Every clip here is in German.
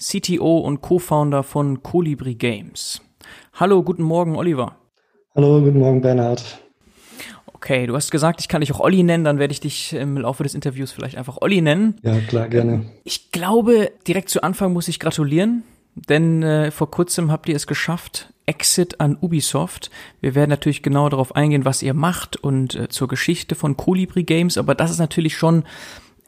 CTO und Co-Founder von Colibri Games. Hallo, guten Morgen, Oliver. Hallo, guten Morgen, Bernhard. Okay, du hast gesagt, ich kann dich auch Olli nennen, dann werde ich dich im Laufe des Interviews vielleicht einfach Olli nennen. Ja, klar, gerne. Ich glaube, direkt zu Anfang muss ich gratulieren, denn äh, vor kurzem habt ihr es geschafft, Exit an Ubisoft. Wir werden natürlich genau darauf eingehen, was ihr macht und äh, zur Geschichte von Colibri Games, aber das ist natürlich schon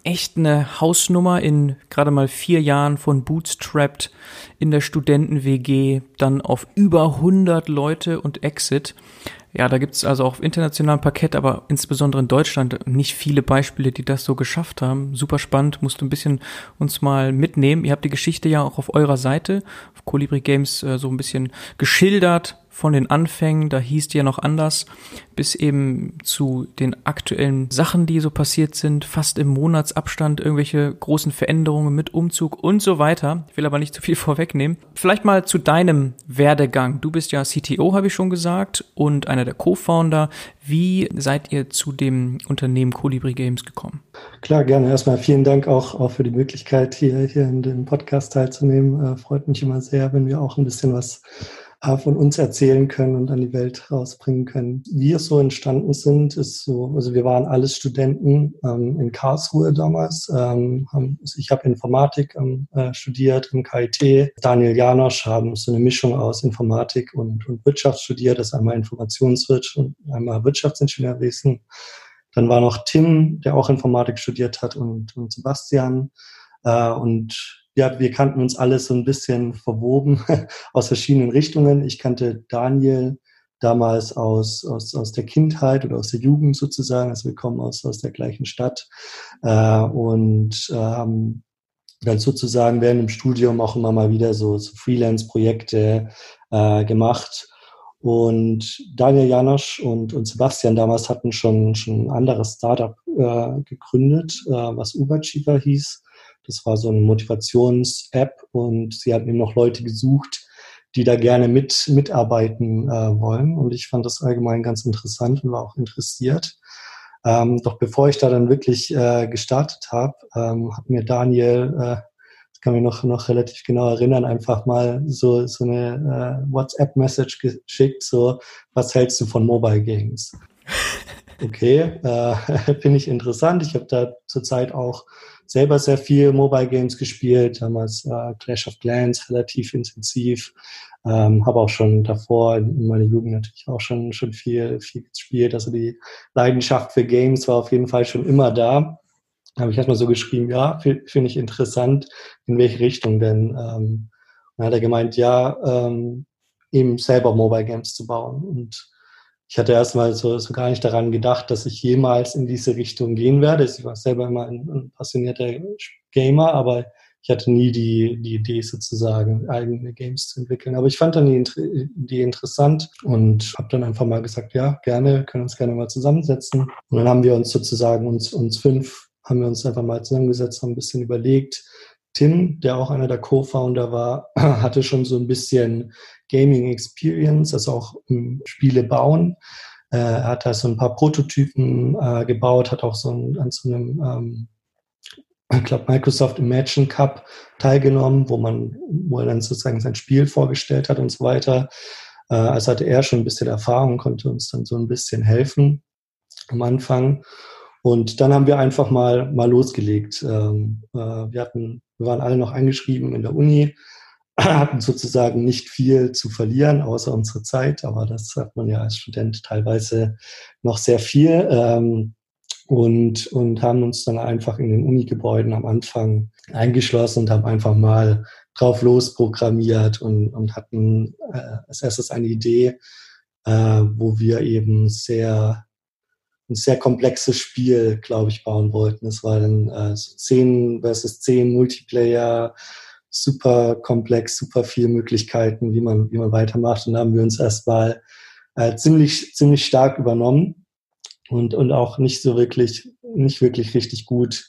echt eine Hausnummer in gerade mal vier Jahren von Bootstrapped in der Studenten-WG, dann auf über 100 Leute und Exit. Ja, da gibt's also auch auf internationalem Parkett, aber insbesondere in Deutschland nicht viele Beispiele, die das so geschafft haben. Super spannend, musst du ein bisschen uns mal mitnehmen. Ihr habt die Geschichte ja auch auf eurer Seite, auf Colibri Games, äh, so ein bisschen geschildert, von den Anfängen, da hieß die ja noch anders, bis eben zu den aktuellen Sachen, die so passiert sind, fast im Monatsabstand irgendwelche großen Veränderungen mit Umzug und so weiter. Ich will aber nicht zu viel vorwegnehmen. Vielleicht mal zu deinem Werdegang. Du bist ja CTO, habe ich schon gesagt, und einer der Co-Founder. Wie seid ihr zu dem Unternehmen Colibri Games gekommen? Klar, gerne. Erstmal vielen Dank auch, auch für die Möglichkeit, hier, hier in dem Podcast teilzunehmen. Äh, freut mich immer sehr, wenn wir auch ein bisschen was von uns erzählen können und an die Welt rausbringen können. Wie es so entstanden sind, ist so, also wir waren alles Studenten ähm, in Karlsruhe damals. Ähm, haben, also ich habe Informatik ähm, äh, studiert im KIT. Daniel Janosch haben so eine Mischung aus Informatik und, und Wirtschaft studiert. Das ist einmal Informationswirtschaft und einmal Wirtschaftsingenieurwesen. Dann war noch Tim, der auch Informatik studiert hat und, und Sebastian. Äh, und ja, wir kannten uns alles so ein bisschen verwoben aus verschiedenen Richtungen. Ich kannte Daniel damals aus, aus, aus der Kindheit oder aus der Jugend sozusagen. Also wir kommen aus, aus der gleichen Stadt äh, und äh, haben dann sozusagen während dem Studium auch immer mal wieder so, so Freelance-Projekte äh, gemacht. Und Daniel Janosch und, und Sebastian damals hatten schon, schon ein anderes Startup äh, gegründet, äh, was Ubercheaper hieß. Das war so eine Motivations-App und sie hatten eben noch Leute gesucht, die da gerne mit mitarbeiten äh, wollen. Und ich fand das allgemein ganz interessant und war auch interessiert. Ähm, doch bevor ich da dann wirklich äh, gestartet habe, ähm, hat mir Daniel, äh, das kann mich noch, noch relativ genau erinnern, einfach mal so, so eine äh, WhatsApp-Message geschickt, so, was hältst du von Mobile Games? Okay, äh, finde ich interessant. Ich habe da zurzeit auch selber sehr viel Mobile Games gespielt, damals äh, Clash of Clans relativ intensiv, ähm, habe auch schon davor in meiner Jugend natürlich auch schon schon viel viel gespielt. Also die Leidenschaft für Games war auf jeden Fall schon immer da. Habe ich erstmal so geschrieben, ja, finde ich interessant, in welche Richtung denn. Ähm, dann hat er gemeint, ja, ähm, eben selber Mobile Games zu bauen und ich hatte erstmal so, so gar nicht daran gedacht, dass ich jemals in diese Richtung gehen werde. Ich war selber immer ein, ein passionierter Gamer, aber ich hatte nie die, die Idee sozusagen, eigene Games zu entwickeln. Aber ich fand dann die Idee interessant und habe dann einfach mal gesagt, ja, gerne, können uns gerne mal zusammensetzen. Und dann haben wir uns sozusagen, uns, uns fünf, haben wir uns einfach mal zusammengesetzt, haben ein bisschen überlegt. Tim, der auch einer der Co-Founder war, hatte schon so ein bisschen Gaming Experience, also auch Spiele bauen. Äh, er hat da so ein paar Prototypen äh, gebaut, hat auch so ein, an so einem, ähm, ich glaube, Microsoft Imagine Cup teilgenommen, wo man, wo er dann sozusagen sein Spiel vorgestellt hat und so weiter. Äh, also hatte er schon ein bisschen Erfahrung, konnte uns dann so ein bisschen helfen am Anfang. Und dann haben wir einfach mal, mal losgelegt. Ähm, äh, wir hatten, wir waren alle noch eingeschrieben in der Uni, hatten sozusagen nicht viel zu verlieren, außer unsere Zeit, aber das hat man ja als Student teilweise noch sehr viel. Ähm, und, und haben uns dann einfach in den Uni-Gebäuden am Anfang eingeschlossen und haben einfach mal drauf losprogrammiert und, und hatten äh, als erstes eine Idee, äh, wo wir eben sehr ein sehr komplexes Spiel, glaube ich, bauen wollten. Es war dann äh, so 10 versus 10 Multiplayer, super komplex, super viele Möglichkeiten, wie man, wie man weitermacht. Und da haben wir uns erstmal äh, ziemlich, ziemlich stark übernommen und, und auch nicht so wirklich, nicht wirklich richtig gut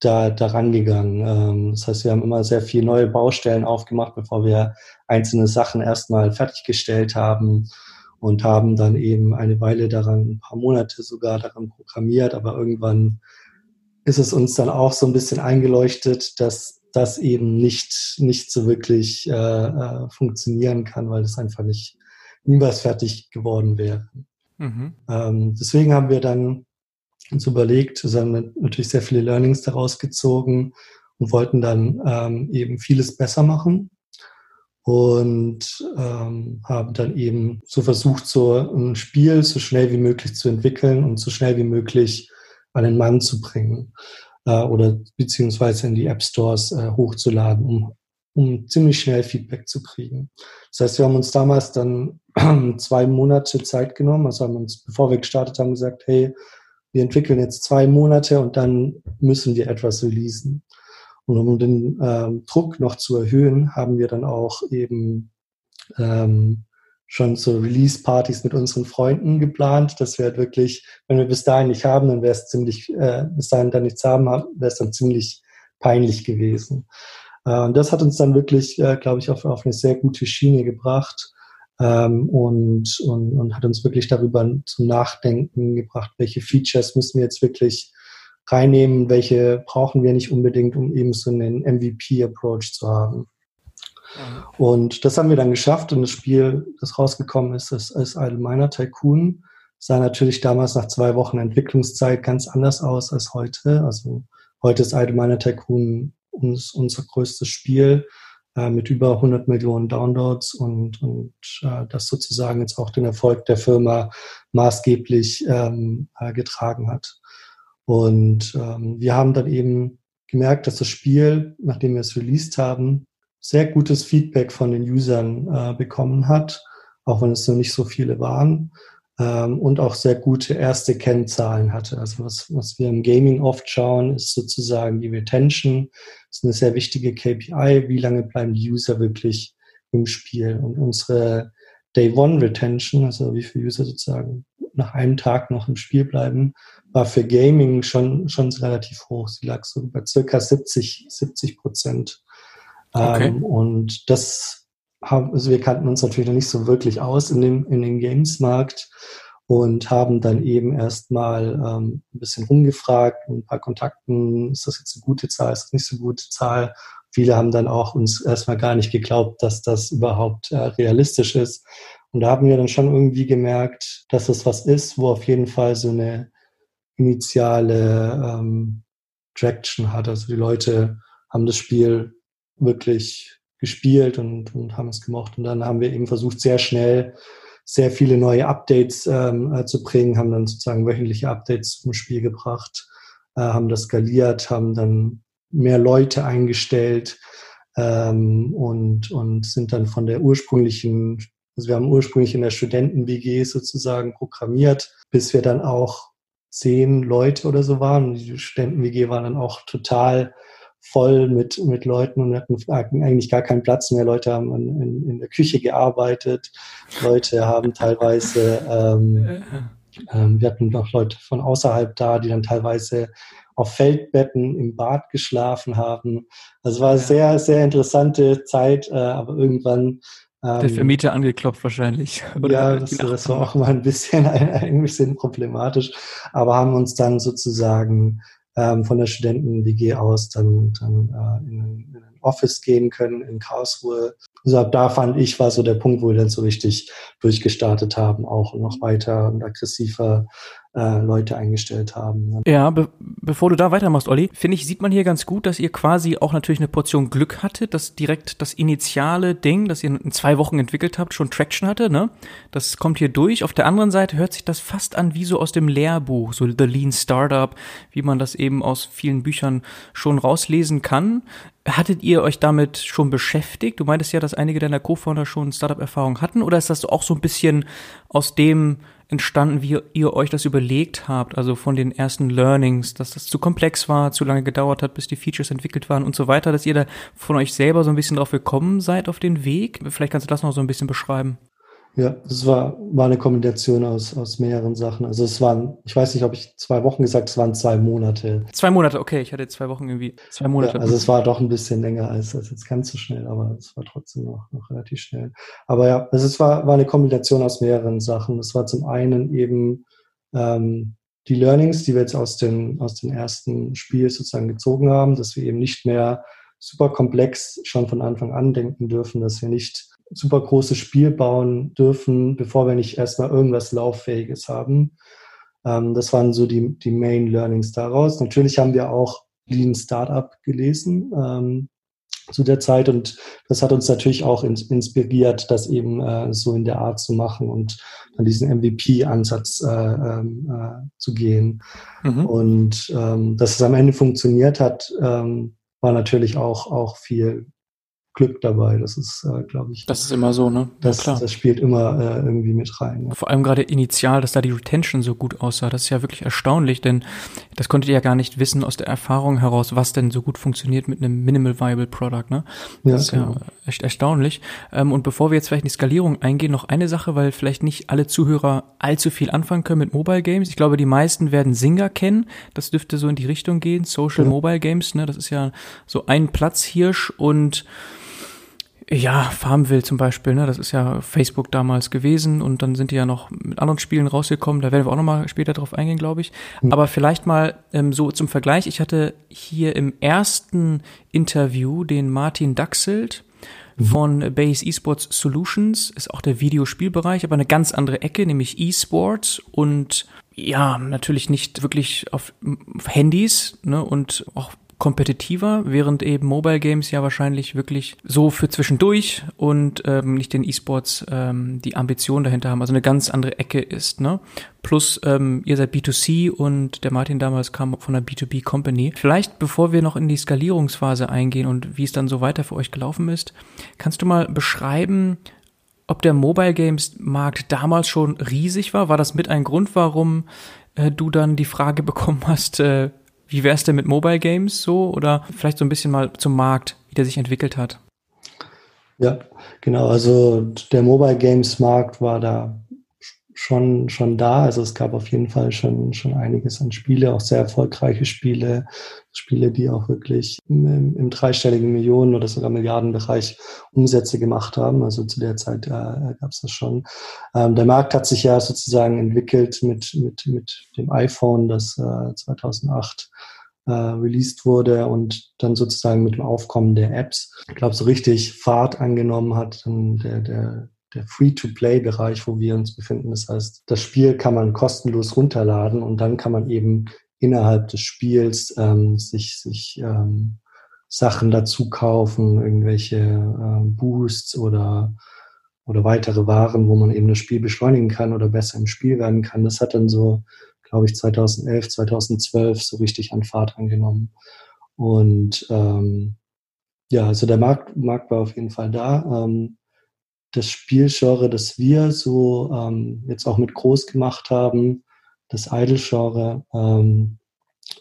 da, da rangegangen. Ähm, das heißt, wir haben immer sehr viele neue Baustellen aufgemacht, bevor wir einzelne Sachen erstmal fertiggestellt haben und haben dann eben eine Weile daran, ein paar Monate sogar daran programmiert, aber irgendwann ist es uns dann auch so ein bisschen eingeleuchtet, dass das eben nicht, nicht so wirklich äh, äh, funktionieren kann, weil es einfach nicht niemals fertig geworden wäre. Mhm. Ähm, deswegen haben wir dann uns überlegt, wir haben natürlich sehr viele Learnings daraus gezogen und wollten dann ähm, eben vieles besser machen und ähm, haben dann eben so versucht, so ein Spiel so schnell wie möglich zu entwickeln und so schnell wie möglich an den Mann zu bringen äh, oder beziehungsweise in die App Stores äh, hochzuladen, um, um ziemlich schnell Feedback zu kriegen. Das heißt, wir haben uns damals dann zwei Monate Zeit genommen, also haben uns, bevor wir gestartet haben, gesagt, hey, wir entwickeln jetzt zwei Monate und dann müssen wir etwas releasen. Und um den ähm, Druck noch zu erhöhen, haben wir dann auch eben ähm, schon so Release-Partys mit unseren Freunden geplant, dass wir halt wirklich, wenn wir bis dahin nicht haben, dann wäre es ziemlich, äh, bis dahin dann nichts haben, wäre es dann ziemlich peinlich gewesen. Äh, und das hat uns dann wirklich, äh, glaube ich, auf, auf eine sehr gute Schiene gebracht ähm, und, und, und hat uns wirklich darüber zum Nachdenken gebracht, welche Features müssen wir jetzt wirklich reinnehmen, welche brauchen wir nicht unbedingt, um eben so einen MVP-Approach zu haben. Mhm. Und das haben wir dann geschafft und das Spiel, das rausgekommen ist, ist, ist Allgemeiner Tycoon. Sah natürlich damals nach zwei Wochen Entwicklungszeit ganz anders aus als heute. Also heute ist Allgemeiner Tycoon uns, unser größtes Spiel äh, mit über 100 Millionen Downloads und, und äh, das sozusagen jetzt auch den Erfolg der Firma maßgeblich ähm, äh, getragen hat. Und ähm, wir haben dann eben gemerkt, dass das Spiel, nachdem wir es released haben, sehr gutes Feedback von den Usern äh, bekommen hat, auch wenn es noch nicht so viele waren ähm, und auch sehr gute erste Kennzahlen hatte. Also was, was wir im Gaming oft schauen, ist sozusagen die Retention. Das ist eine sehr wichtige KPI. Wie lange bleiben die User wirklich im Spiel? Und unsere Day One Retention, also wie viele User sozusagen nach einem Tag noch im Spiel bleiben, war für Gaming schon, schon relativ hoch. Sie lag so bei circa 70, 70 Prozent. Okay. Ähm, und das haben, also wir kannten uns natürlich noch nicht so wirklich aus in dem, in dem Games-Markt und haben dann eben erstmal ähm, ein bisschen rumgefragt, ein paar Kontakten, ist das jetzt eine gute Zahl, ist das nicht so eine gute Zahl? Viele haben dann auch uns erstmal gar nicht geglaubt, dass das überhaupt äh, realistisch ist. Und da haben wir dann schon irgendwie gemerkt, dass das was ist, wo auf jeden Fall so eine initiale ähm, Traction hat. Also die Leute haben das Spiel wirklich gespielt und, und haben es gemocht. Und dann haben wir eben versucht, sehr schnell sehr viele neue Updates ähm, äh, zu bringen, haben dann sozusagen wöchentliche Updates zum Spiel gebracht, äh, haben das skaliert, haben dann mehr Leute eingestellt ähm, und, und sind dann von der ursprünglichen, also wir haben ursprünglich in der Studenten-WG sozusagen programmiert, bis wir dann auch zehn Leute oder so waren. Und die Studenten-WG waren dann auch total voll mit, mit Leuten und wir hatten eigentlich gar keinen Platz mehr. Leute haben in, in, in der Küche gearbeitet, Leute haben teilweise, ähm, ähm, wir hatten noch Leute von außerhalb da, die dann teilweise auf Feldbetten im Bad geschlafen haben. Also es war eine sehr, sehr interessante Zeit, äh, aber irgendwann ähm, der Vermieter angeklopft wahrscheinlich. Oder ja, das, das war auch mal ein bisschen, ein bisschen problematisch, aber haben uns dann sozusagen ähm, von der Studenten-WG aus dann, dann äh, in, in ein Office gehen können in Karlsruhe. Also ab da fand ich, war so der Punkt, wo wir dann so richtig durchgestartet haben, auch noch weiter und aggressiver äh, Leute eingestellt haben. Ja, be bevor du da weitermachst, Olli, finde ich, sieht man hier ganz gut, dass ihr quasi auch natürlich eine Portion Glück hattet, dass direkt das initiale Ding, das ihr in zwei Wochen entwickelt habt, schon Traction hatte, ne? Das kommt hier durch. Auf der anderen Seite hört sich das fast an wie so aus dem Lehrbuch, so The Lean Startup, wie man das eben aus vielen Büchern schon rauslesen kann. Hattet ihr euch damit schon beschäftigt? Du meintest ja, dass einige deiner Co-Founder schon Startup-Erfahrung hatten, oder ist das auch so ein bisschen aus dem entstanden, wie ihr euch das überlegt habt, also von den ersten Learnings, dass das zu komplex war, zu lange gedauert hat, bis die Features entwickelt waren und so weiter, dass ihr da von euch selber so ein bisschen drauf gekommen seid auf den Weg? Vielleicht kannst du das noch so ein bisschen beschreiben. Ja, es war, war eine Kombination aus, aus mehreren Sachen. Also es waren, ich weiß nicht, ob ich zwei Wochen gesagt, es waren zwei Monate. Zwei Monate, okay, ich hatte zwei Wochen irgendwie, zwei Monate. Ja, also es war doch ein bisschen länger als, als jetzt ganz so schnell, aber es war trotzdem noch, noch relativ schnell. Aber ja, also es war, war eine Kombination aus mehreren Sachen. Es war zum einen eben ähm, die Learnings, die wir jetzt aus dem, aus dem ersten Spiel sozusagen gezogen haben, dass wir eben nicht mehr super komplex schon von Anfang an denken dürfen, dass wir nicht super großes Spiel bauen dürfen, bevor wir nicht erstmal irgendwas Lauffähiges haben. Ähm, das waren so die, die Main Learnings daraus. Natürlich haben wir auch Lean Startup gelesen ähm, zu der Zeit und das hat uns natürlich auch in, inspiriert, das eben äh, so in der Art zu machen und dann diesen MVP-Ansatz äh, ähm, äh, zu gehen. Mhm. Und ähm, dass es am Ende funktioniert hat, ähm, war natürlich auch, auch viel Glück dabei. Das ist, äh, glaube ich. Das ist immer so, ne? Das, ja, klar. das spielt immer äh, irgendwie mit rein. Ja. Vor allem gerade initial, dass da die Retention so gut aussah. Das ist ja wirklich erstaunlich, denn das konntet ihr ja gar nicht wissen aus der Erfahrung heraus, was denn so gut funktioniert mit einem Minimal Viable Product, ne? Das ja, ist genau. ja echt erstaunlich. Ähm, und bevor wir jetzt vielleicht in die Skalierung eingehen, noch eine Sache, weil vielleicht nicht alle Zuhörer allzu viel anfangen können mit Mobile Games. Ich glaube, die meisten werden Singer kennen. Das dürfte so in die Richtung gehen. Social ja. Mobile Games, ne? Das ist ja so ein Platzhirsch und ja, Farmville zum Beispiel, ne? Das ist ja Facebook damals gewesen und dann sind die ja noch mit anderen Spielen rausgekommen. Da werden wir auch nochmal später drauf eingehen, glaube ich. Mhm. Aber vielleicht mal ähm, so zum Vergleich. Ich hatte hier im ersten Interview den Martin Daxelt mhm. von Base Esports Solutions, ist auch der Videospielbereich, aber eine ganz andere Ecke, nämlich E-Sports und ja, natürlich nicht wirklich auf Handys, ne, und auch kompetitiver, während eben Mobile Games ja wahrscheinlich wirklich so für zwischendurch und ähm, nicht den E-Sports ähm, die Ambition dahinter haben, also eine ganz andere Ecke ist. Ne? Plus ähm, ihr seid B2C und der Martin damals kam von einer B2B Company. Vielleicht bevor wir noch in die Skalierungsphase eingehen und wie es dann so weiter für euch gelaufen ist, kannst du mal beschreiben, ob der Mobile Games Markt damals schon riesig war? War das mit ein Grund, warum äh, du dann die Frage bekommen hast, äh, wie wär's denn mit Mobile Games so? Oder vielleicht so ein bisschen mal zum Markt, wie der sich entwickelt hat? Ja, genau. Also der Mobile Games Markt war da schon, schon da. Also es gab auf jeden Fall schon, schon einiges an Spiele, auch sehr erfolgreiche Spiele, Spiele, die auch wirklich im, im dreistelligen Millionen- oder sogar Milliardenbereich Umsätze gemacht haben. Also zu der Zeit äh, gab es das schon. Ähm, der Markt hat sich ja sozusagen entwickelt mit, mit, mit dem iPhone, das äh, 2008 äh, released wurde und dann sozusagen mit dem Aufkommen der Apps, ich glaube, so richtig Fahrt angenommen hat, dann der, der der Free-to-Play-Bereich, wo wir uns befinden. Das heißt, das Spiel kann man kostenlos runterladen und dann kann man eben innerhalb des Spiels ähm, sich, sich ähm, Sachen dazu kaufen, irgendwelche ähm, Boosts oder, oder weitere Waren, wo man eben das Spiel beschleunigen kann oder besser im Spiel werden kann. Das hat dann so, glaube ich, 2011, 2012 so richtig an Fahrt angenommen. Und ähm, ja, also der Markt, Markt war auf jeden Fall da. Ähm, das Spielgenre, das wir so ähm, jetzt auch mit groß gemacht haben, das Idle-Genre, ähm,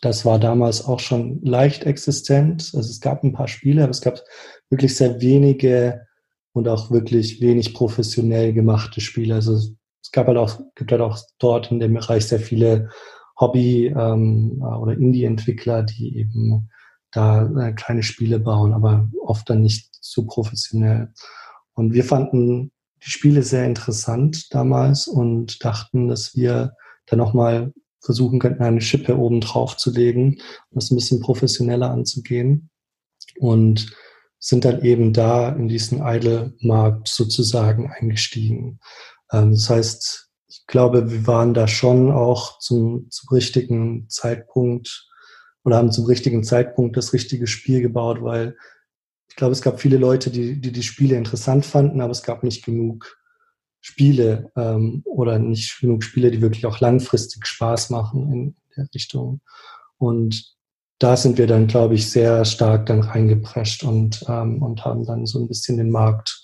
das war damals auch schon leicht existent. Also es gab ein paar Spiele, aber es gab wirklich sehr wenige und auch wirklich wenig professionell gemachte Spiele. Also es gab halt auch, gibt halt auch dort in dem Bereich sehr viele Hobby- ähm, oder Indie-Entwickler, die eben da äh, kleine Spiele bauen, aber oft dann nicht so professionell. Und wir fanden die Spiele sehr interessant damals und dachten, dass wir da nochmal versuchen könnten, eine Schippe oben drauf zu legen, um das ein bisschen professioneller anzugehen. Und sind dann eben da in diesen Idle-Markt sozusagen eingestiegen. Ähm, das heißt, ich glaube, wir waren da schon auch zum, zum richtigen Zeitpunkt oder haben zum richtigen Zeitpunkt das richtige Spiel gebaut, weil ich glaube, es gab viele Leute, die, die die Spiele interessant fanden, aber es gab nicht genug Spiele ähm, oder nicht genug Spiele, die wirklich auch langfristig Spaß machen in der Richtung. Und da sind wir dann, glaube ich, sehr stark dann reingeprescht und, ähm, und haben dann so ein bisschen den Markt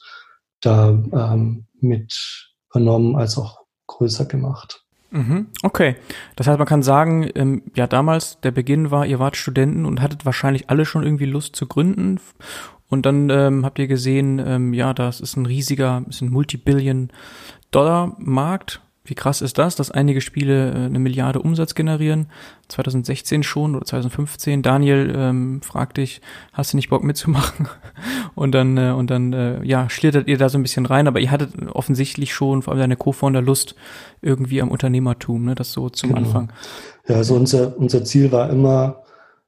da ähm, mit übernommen, als auch größer gemacht. Mhm, okay. Das heißt, man kann sagen, ähm, ja, damals, der Beginn war, ihr wart Studenten und hattet wahrscheinlich alle schon irgendwie Lust zu gründen. Und dann ähm, habt ihr gesehen, ähm, ja, das ist ein riesiger, ist ein Multibillion-Dollar-Markt wie krass ist das, dass einige Spiele äh, eine Milliarde Umsatz generieren? 2016 schon oder 2015. Daniel ähm, fragt dich, hast du nicht Bock mitzumachen? und dann äh, und dann äh, ja schlittert ihr da so ein bisschen rein, aber ihr hattet offensichtlich schon vor allem deine Co-Founder Lust irgendwie am Unternehmertum, ne? Das so zum genau. Anfang. Ja, also unser unser Ziel war immer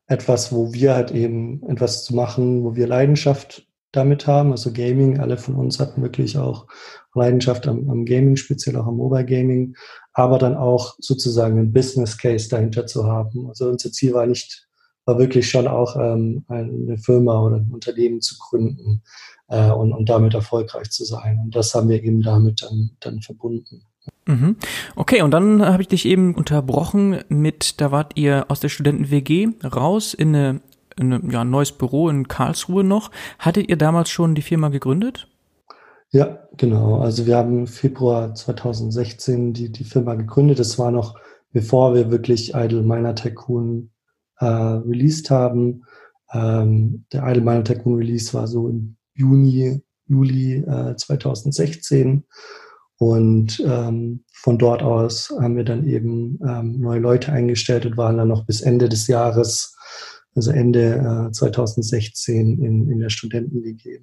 etwas, wo wir halt eben etwas zu machen, wo wir Leidenschaft damit haben. Also Gaming, alle von uns hatten wirklich auch Leidenschaft am, am Gaming, speziell auch am Mobile Gaming, aber dann auch sozusagen einen Business Case dahinter zu haben. Also unser Ziel war nicht, war wirklich schon auch ähm, eine Firma oder ein Unternehmen zu gründen äh, und, und damit erfolgreich zu sein. Und das haben wir eben damit dann, dann verbunden. Mhm. Okay, und dann habe ich dich eben unterbrochen mit, da wart ihr aus der Studenten-WG raus in eine ein ja, neues Büro in Karlsruhe noch. Hattet ihr damals schon die Firma gegründet? Ja, genau. Also wir haben Februar 2016 die, die Firma gegründet. Das war noch bevor wir wirklich Idle Miner Tycoon äh, released haben. Ähm, der Idle Miner Tycoon Release war so im Juni, Juli äh, 2016. Und ähm, von dort aus haben wir dann eben ähm, neue Leute eingestellt und waren dann noch bis Ende des Jahres also Ende äh, 2016 in, in der Studenten-WG.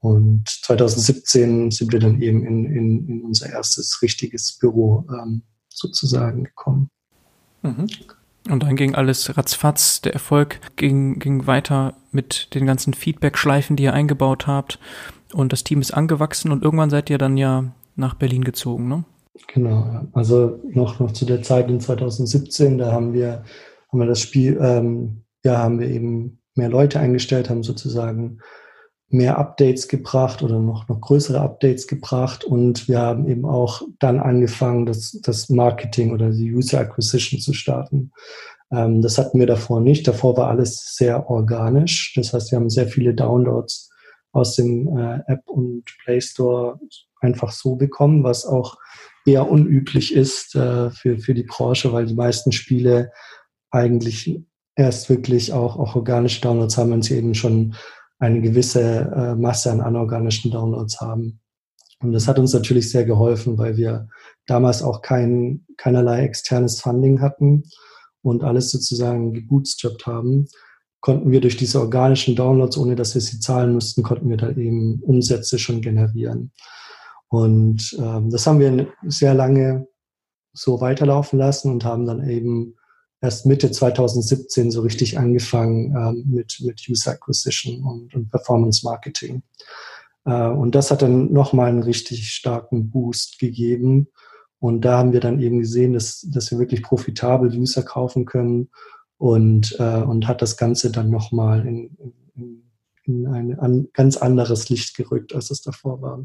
Und 2017 sind wir dann eben in, in, in unser erstes richtiges Büro ähm, sozusagen gekommen. Mhm. Und dann ging alles ratzfatz. Der Erfolg ging, ging weiter mit den ganzen Feedback-Schleifen, die ihr eingebaut habt. Und das Team ist angewachsen und irgendwann seid ihr dann ja nach Berlin gezogen, ne? Genau, also noch, noch zu der Zeit in 2017, da haben wir, haben wir das Spiel ähm, ja, haben wir eben mehr Leute eingestellt, haben sozusagen mehr Updates gebracht oder noch, noch größere Updates gebracht und wir haben eben auch dann angefangen, das, das Marketing oder die User Acquisition zu starten. Ähm, das hatten wir davor nicht. Davor war alles sehr organisch. Das heißt, wir haben sehr viele Downloads aus dem äh, App und Play Store einfach so bekommen, was auch eher unüblich ist äh, für, für die Branche, weil die meisten Spiele eigentlich erst wirklich auch, auch organische Downloads haben, wenn sie eben schon eine gewisse äh, Masse an anorganischen Downloads haben. Und das hat uns natürlich sehr geholfen, weil wir damals auch kein, keinerlei externes Funding hatten und alles sozusagen gebootstrapped haben, konnten wir durch diese organischen Downloads, ohne dass wir sie zahlen mussten, konnten wir da eben Umsätze schon generieren. Und ähm, das haben wir sehr lange so weiterlaufen lassen und haben dann eben erst Mitte 2017 so richtig angefangen ähm, mit, mit User Acquisition und, und Performance Marketing. Äh, und das hat dann nochmal einen richtig starken Boost gegeben. Und da haben wir dann eben gesehen, dass, dass wir wirklich profitabel User kaufen können und, äh, und hat das Ganze dann nochmal in, in, in ein an, ganz anderes Licht gerückt, als es davor war.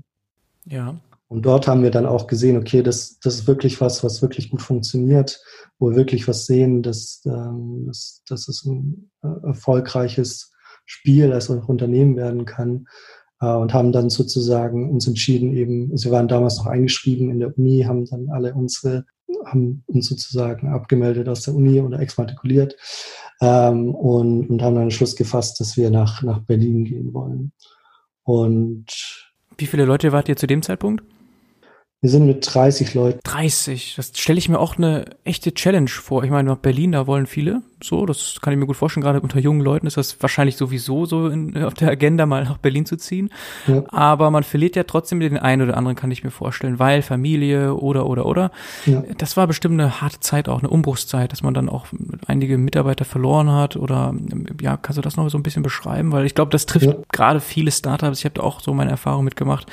Ja, und dort haben wir dann auch gesehen, okay, das, das ist wirklich was, was wirklich gut funktioniert, wo wir wirklich was sehen, dass, ähm, dass, dass es ein äh, erfolgreiches Spiel als auch Unternehmen werden kann. Äh, und haben dann sozusagen uns entschieden, eben, sie waren damals noch eingeschrieben in der Uni, haben dann alle unsere, haben uns sozusagen abgemeldet aus der Uni oder exmatrikuliert ähm, und, und haben dann den Schluss gefasst, dass wir nach, nach Berlin gehen wollen. Und wie viele Leute wart ihr zu dem Zeitpunkt? Wir sind mit 30 Leuten. 30, das stelle ich mir auch eine echte Challenge vor. Ich meine, nach Berlin, da wollen viele so, das kann ich mir gut vorstellen, gerade unter jungen Leuten ist das wahrscheinlich sowieso so in, auf der Agenda, mal nach Berlin zu ziehen. Ja. Aber man verliert ja trotzdem den einen oder anderen, kann ich mir vorstellen, weil Familie oder, oder, oder. Ja. Das war bestimmt eine harte Zeit auch, eine Umbruchszeit, dass man dann auch einige Mitarbeiter verloren hat oder, ja, kannst du das noch so ein bisschen beschreiben? Weil ich glaube, das trifft ja. gerade viele Startups. Ich habe da auch so meine Erfahrung mitgemacht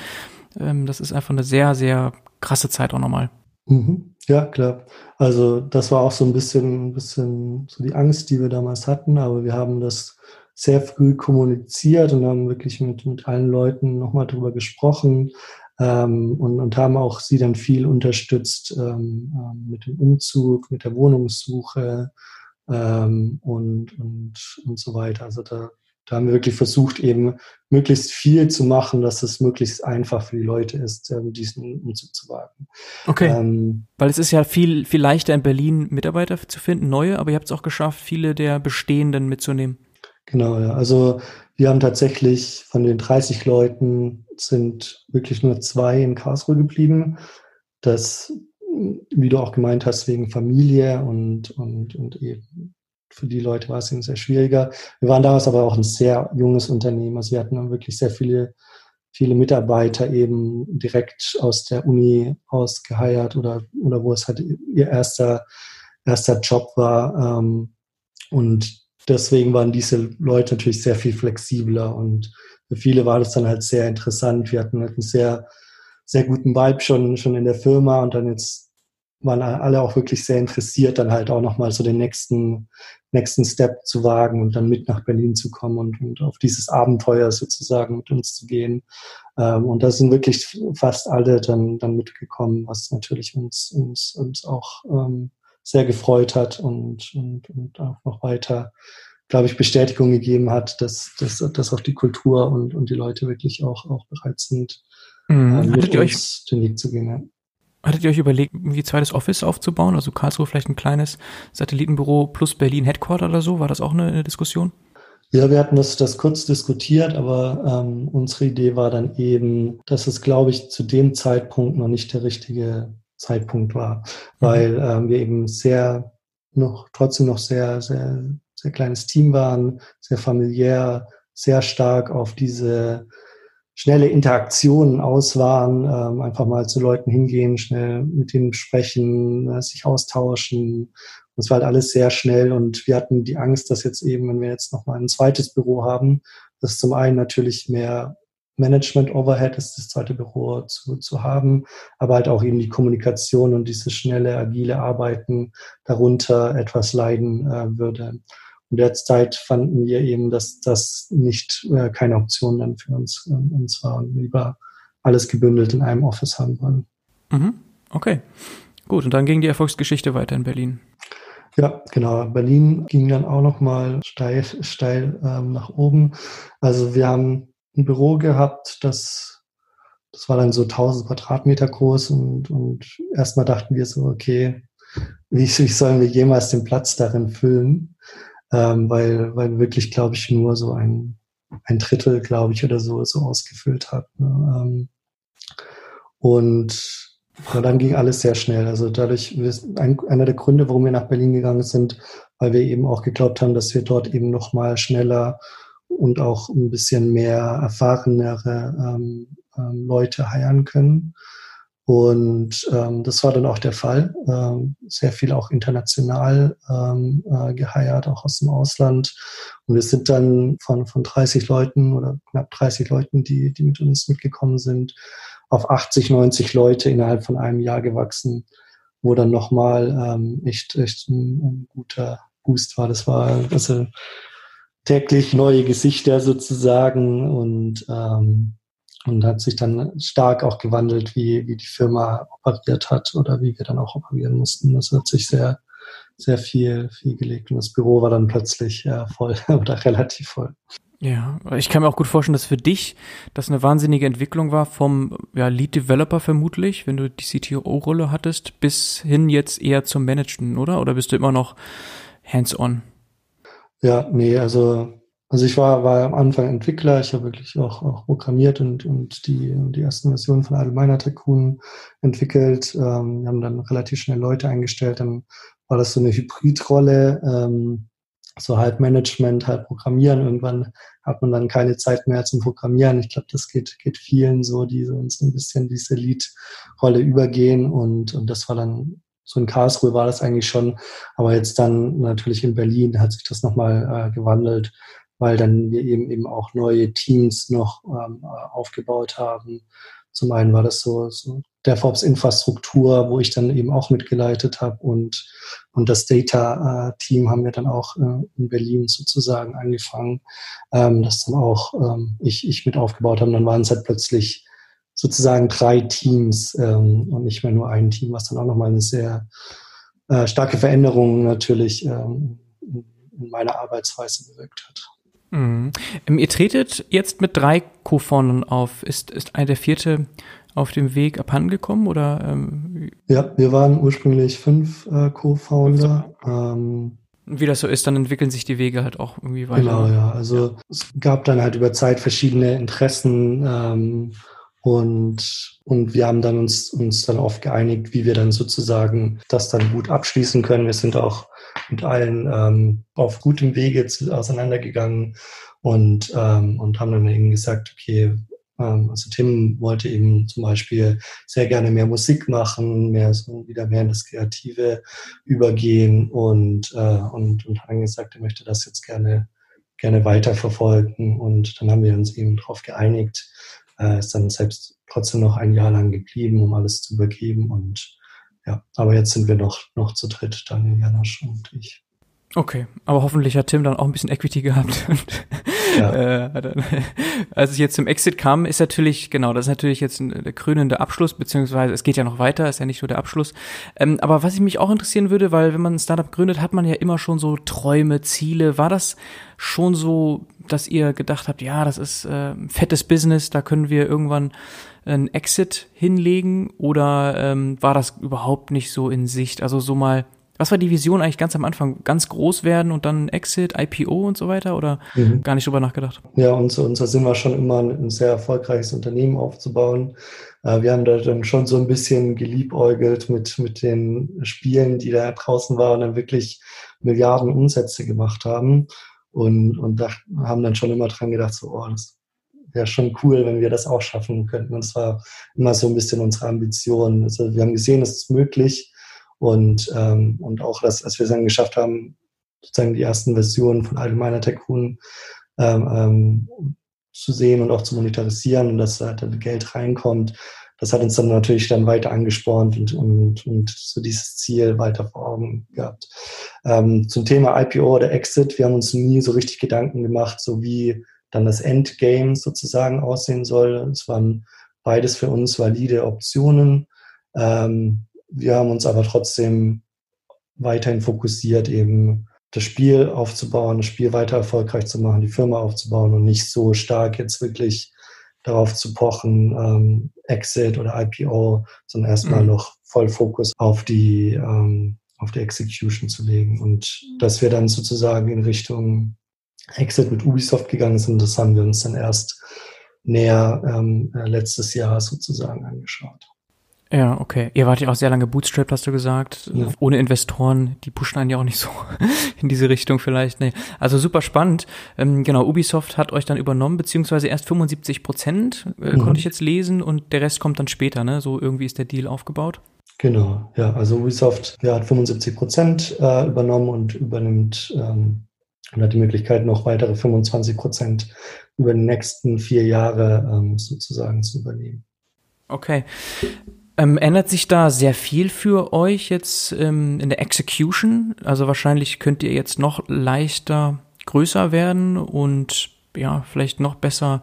ähm, das ist einfach eine sehr, sehr krasse Zeit auch nochmal. Mhm. Ja, klar. Also das war auch so ein bisschen, ein bisschen so die Angst, die wir damals hatten, aber wir haben das sehr früh kommuniziert und haben wirklich mit, mit allen Leuten nochmal drüber gesprochen ähm, und, und haben auch sie dann viel unterstützt ähm, ähm mit dem Umzug, mit der Wohnungssuche ähm, und, und, und so weiter. Also da, da haben wir wirklich versucht, eben möglichst viel zu machen, dass es möglichst einfach für die Leute ist, ähm, diesen Umzug zu wagen. Okay. Ähm, Weil es ist ja viel, viel leichter in Berlin Mitarbeiter zu finden, neue, aber ihr habt es auch geschafft, viele der bestehenden mitzunehmen. Genau, ja. Also wir haben tatsächlich von den 30 Leuten sind wirklich nur zwei in Karlsruhe geblieben. Das, wie du auch gemeint hast, wegen Familie und, und, und eben für die Leute war es eben sehr schwieriger. Wir waren damals aber auch ein sehr junges Unternehmen. Also wir hatten wirklich sehr viele, viele Mitarbeiter eben direkt aus der Uni ausgeheiert oder, oder wo es halt ihr erster, erster Job war. Ähm, und deswegen waren diese Leute natürlich sehr viel flexibler und für viele war das dann halt sehr interessant. Wir hatten halt einen sehr, sehr guten Vibe schon, schon in der Firma und dann jetzt waren alle auch wirklich sehr interessiert, dann halt auch nochmal so den nächsten, nächsten Step zu wagen und dann mit nach Berlin zu kommen und, und auf dieses Abenteuer sozusagen mit uns zu gehen. Ähm, und da sind wirklich fast alle dann, dann mitgekommen, was natürlich uns, uns, uns auch ähm, sehr gefreut hat und, und, und auch noch weiter, glaube ich, Bestätigung gegeben hat, dass, dass, dass auch die Kultur und, und die Leute wirklich auch, auch bereit sind, mhm. äh, mit uns den Weg zu gehen. Ja. Hattet ihr euch überlegt, irgendwie zweites Office aufzubauen? Also Karlsruhe vielleicht ein kleines Satellitenbüro plus Berlin Headquarter oder so? War das auch eine, eine Diskussion? Ja, wir hatten das, das kurz diskutiert, aber ähm, unsere Idee war dann eben, dass es, glaube ich, zu dem Zeitpunkt noch nicht der richtige Zeitpunkt war, mhm. weil ähm, wir eben sehr noch trotzdem noch sehr, sehr, sehr kleines Team waren, sehr familiär, sehr stark auf diese schnelle Interaktionen aus waren, ähm, einfach mal zu Leuten hingehen, schnell mit denen sprechen, äh, sich austauschen. Das war halt alles sehr schnell und wir hatten die Angst, dass jetzt eben, wenn wir jetzt nochmal ein zweites Büro haben, dass zum einen natürlich mehr Management-Overhead ist, das zweite Büro zu, zu haben, aber halt auch eben die Kommunikation und dieses schnelle, agile Arbeiten darunter etwas leiden äh, würde. Und derzeit fanden wir eben, dass das nicht äh, keine Option dann für uns, äh, uns war und lieber alles gebündelt in einem Office haben wollen. Mhm. Okay, gut. Und dann ging die Erfolgsgeschichte weiter in Berlin. Ja, genau. Berlin ging dann auch noch mal steil, steil ähm, nach oben. Also wir haben ein Büro gehabt, das, das war dann so 1000 Quadratmeter groß und, und erstmal dachten wir so, okay, wie, wie sollen wir jemals den Platz darin füllen? Ähm, weil, weil wirklich, glaube ich, nur so ein, ein Drittel, glaube ich, oder so, so ausgefüllt hat. Ne? Ähm, und ja, dann ging alles sehr schnell. Also dadurch, ein, einer der Gründe, warum wir nach Berlin gegangen sind, weil wir eben auch geglaubt haben, dass wir dort eben noch mal schneller und auch ein bisschen mehr erfahrenere ähm, ähm, Leute heiern können. Und ähm, das war dann auch der Fall. Ähm, sehr viel auch international ähm, äh, geheiert, auch aus dem Ausland. Und wir sind dann von, von 30 Leuten oder knapp 30 Leuten, die, die mit uns mitgekommen sind, auf 80, 90 Leute innerhalb von einem Jahr gewachsen, wo dann nochmal ähm, echt, echt ein, ein guter Boost war. Das war also täglich neue Gesichter sozusagen und ähm, und hat sich dann stark auch gewandelt, wie, wie die Firma operiert hat oder wie wir dann auch operieren mussten. Das hat sich sehr, sehr viel, viel gelegt und das Büro war dann plötzlich ja, voll oder relativ voll. Ja, ich kann mir auch gut vorstellen, dass für dich das eine wahnsinnige Entwicklung war vom ja, Lead Developer vermutlich, wenn du die CTO-Rolle hattest, bis hin jetzt eher zum Managen, oder? Oder bist du immer noch hands-on? Ja, nee, also also ich war, war am Anfang Entwickler, ich habe wirklich auch, auch programmiert und, und die, die ersten Versionen von Allgemeiner Tycoon entwickelt. Ähm, wir haben dann relativ schnell Leute eingestellt, dann war das so eine Hybridrolle, ähm, so halb Management, halb Programmieren. Irgendwann hat man dann keine Zeit mehr zum Programmieren. Ich glaube, das geht, geht vielen so, die so ein bisschen diese Lead-Rolle übergehen und, und das war dann so in Karlsruhe war das eigentlich schon, aber jetzt dann natürlich in Berlin hat sich das nochmal äh, gewandelt weil dann wir eben eben auch neue Teams noch ähm, aufgebaut haben. Zum einen war das so, so DevOps-Infrastruktur, wo ich dann eben auch mitgeleitet habe und, und das Data-Team haben wir dann auch äh, in Berlin sozusagen angefangen, ähm, das dann auch ähm, ich, ich mit aufgebaut habe. Dann waren es halt plötzlich sozusagen drei Teams ähm, und nicht mehr nur ein Team, was dann auch nochmal eine sehr äh, starke Veränderung natürlich ähm, in meiner Arbeitsweise bewirkt hat. Mhm. Ähm, ihr tretet jetzt mit drei Co-Foundern auf. Ist, ist einer der vierte auf dem Weg abhandengekommen oder? Ähm? Ja, wir waren ursprünglich fünf äh, Co-Founder. Ähm, wie das so ist, dann entwickeln sich die Wege halt auch irgendwie weiter. Genau, ja. Also ja. es gab dann halt über Zeit verschiedene Interessen ähm, und, und wir haben dann uns, uns dann oft geeinigt, wie wir dann sozusagen das dann gut abschließen können. Wir sind auch mit allen ähm, auf gutem Wege zu, auseinandergegangen und, ähm, und haben dann eben gesagt, okay, ähm, also Tim wollte eben zum Beispiel sehr gerne mehr Musik machen, mehr so wieder mehr in das Kreative übergehen und, äh, und, und dann gesagt, er möchte das jetzt gerne, gerne weiterverfolgen. Und dann haben wir uns eben darauf geeinigt, äh, ist dann selbst trotzdem noch ein Jahr lang geblieben, um alles zu übergeben. Und ja, aber jetzt sind wir noch, noch zu dritt, Daniel Janosch und ich. Okay, aber hoffentlich hat Tim dann auch ein bisschen Equity gehabt. ja. äh, als es jetzt zum Exit kam, ist natürlich, genau, das ist natürlich jetzt der krönende Abschluss, beziehungsweise es geht ja noch weiter, ist ja nicht nur der Abschluss. Ähm, aber was ich mich auch interessieren würde, weil wenn man ein Startup gründet, hat man ja immer schon so Träume, Ziele. War das schon so, dass ihr gedacht habt, ja, das ist äh, ein fettes Business, da können wir irgendwann ein Exit hinlegen oder ähm, war das überhaupt nicht so in Sicht? Also so mal was war die Vision eigentlich ganz am Anfang? Ganz groß werden und dann Exit, IPO und so weiter oder mhm. gar nicht drüber nachgedacht? Ja, unser, unser Sinn war schon immer ein sehr erfolgreiches Unternehmen aufzubauen. Äh, wir haben da dann schon so ein bisschen geliebäugelt mit, mit den Spielen, die da draußen waren und dann wirklich Milliarden Umsätze gemacht haben und, und da haben dann schon immer dran gedacht, so, oh, das wäre schon cool, wenn wir das auch schaffen könnten. Und es war immer so ein bisschen unsere Ambition. Also wir haben gesehen, es ist möglich und, ähm, und auch, dass, als wir es dann geschafft haben, sozusagen die ersten Versionen von Allgemeiner Tycoon ähm, ähm, zu sehen und auch zu monetarisieren und dass da halt Geld reinkommt, das hat uns dann natürlich dann weiter angespornt und, und, und so dieses Ziel weiter vor Augen gehabt. Ähm, zum Thema IPO oder Exit, wir haben uns nie so richtig Gedanken gemacht, so wie dann das Endgame sozusagen aussehen soll. Es waren beides für uns valide Optionen. Ähm, wir haben uns aber trotzdem weiterhin fokussiert, eben das Spiel aufzubauen, das Spiel weiter erfolgreich zu machen, die Firma aufzubauen und nicht so stark jetzt wirklich darauf zu pochen, ähm, Exit oder IPO, sondern erstmal mhm. noch voll Fokus auf die, ähm, auf die Execution zu legen. Und dass wir dann sozusagen in Richtung Exit mit Ubisoft gegangen sind, das haben wir uns dann erst näher ähm, äh, letztes Jahr sozusagen angeschaut. Ja, okay. Ihr wart ja auch sehr lange bootstrapped, hast du gesagt. Ja. Ohne Investoren, die pushen einen ja auch nicht so in diese Richtung vielleicht. Nee. Also super spannend. Ähm, genau, Ubisoft hat euch dann übernommen, beziehungsweise erst 75 Prozent, äh, mhm. konnte ich jetzt lesen, und der Rest kommt dann später, ne? So irgendwie ist der Deal aufgebaut. Genau, ja. Also Ubisoft ja, hat 75 Prozent äh, übernommen und übernimmt ähm, und hat die Möglichkeit, noch weitere 25 Prozent über die nächsten vier Jahre ähm, sozusagen zu übernehmen. Okay. Ähm, ändert sich da sehr viel für euch jetzt ähm, in der Execution? Also wahrscheinlich könnt ihr jetzt noch leichter größer werden und ja, vielleicht noch besser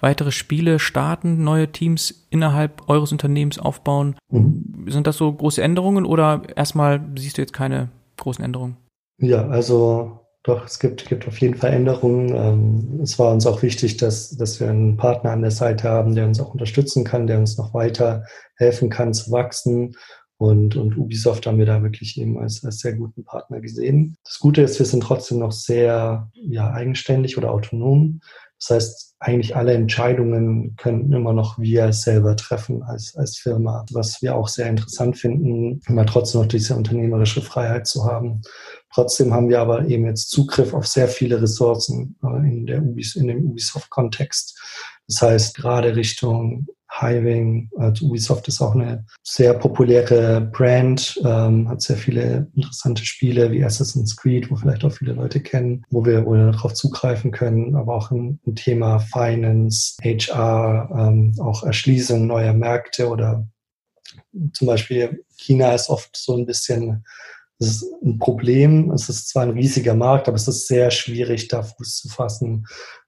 weitere Spiele starten, neue Teams innerhalb eures Unternehmens aufbauen. Mhm. Sind das so große Änderungen oder erstmal siehst du jetzt keine großen Änderungen? Ja, also doch, es gibt, gibt auf jeden Fall Änderungen. Ähm, es war uns auch wichtig, dass, dass wir einen Partner an der Seite haben, der uns auch unterstützen kann, der uns noch weiter helfen kann zu wachsen. Und, und Ubisoft haben wir da wirklich eben als, als sehr guten Partner gesehen. Das Gute ist, wir sind trotzdem noch sehr ja, eigenständig oder autonom. Das heißt, eigentlich alle Entscheidungen können immer noch wir selber treffen als, als Firma, was wir auch sehr interessant finden, immer trotzdem noch diese unternehmerische Freiheit zu haben. Trotzdem haben wir aber eben jetzt Zugriff auf sehr viele Ressourcen äh, in, der Ubis, in dem Ubisoft-Kontext. Das heißt, gerade Richtung Hiring. Also Ubisoft ist auch eine sehr populäre Brand, ähm, hat sehr viele interessante Spiele wie Assassin's Creed, wo vielleicht auch viele Leute kennen, wo wir, wo wir darauf zugreifen können, aber auch ein, ein Thema Finance, HR, ähm, auch Erschließung neuer Märkte oder zum Beispiel China ist oft so ein bisschen das ist ein Problem. Es ist zwar ein riesiger Markt, aber es ist sehr schwierig, da Fuß zu fassen.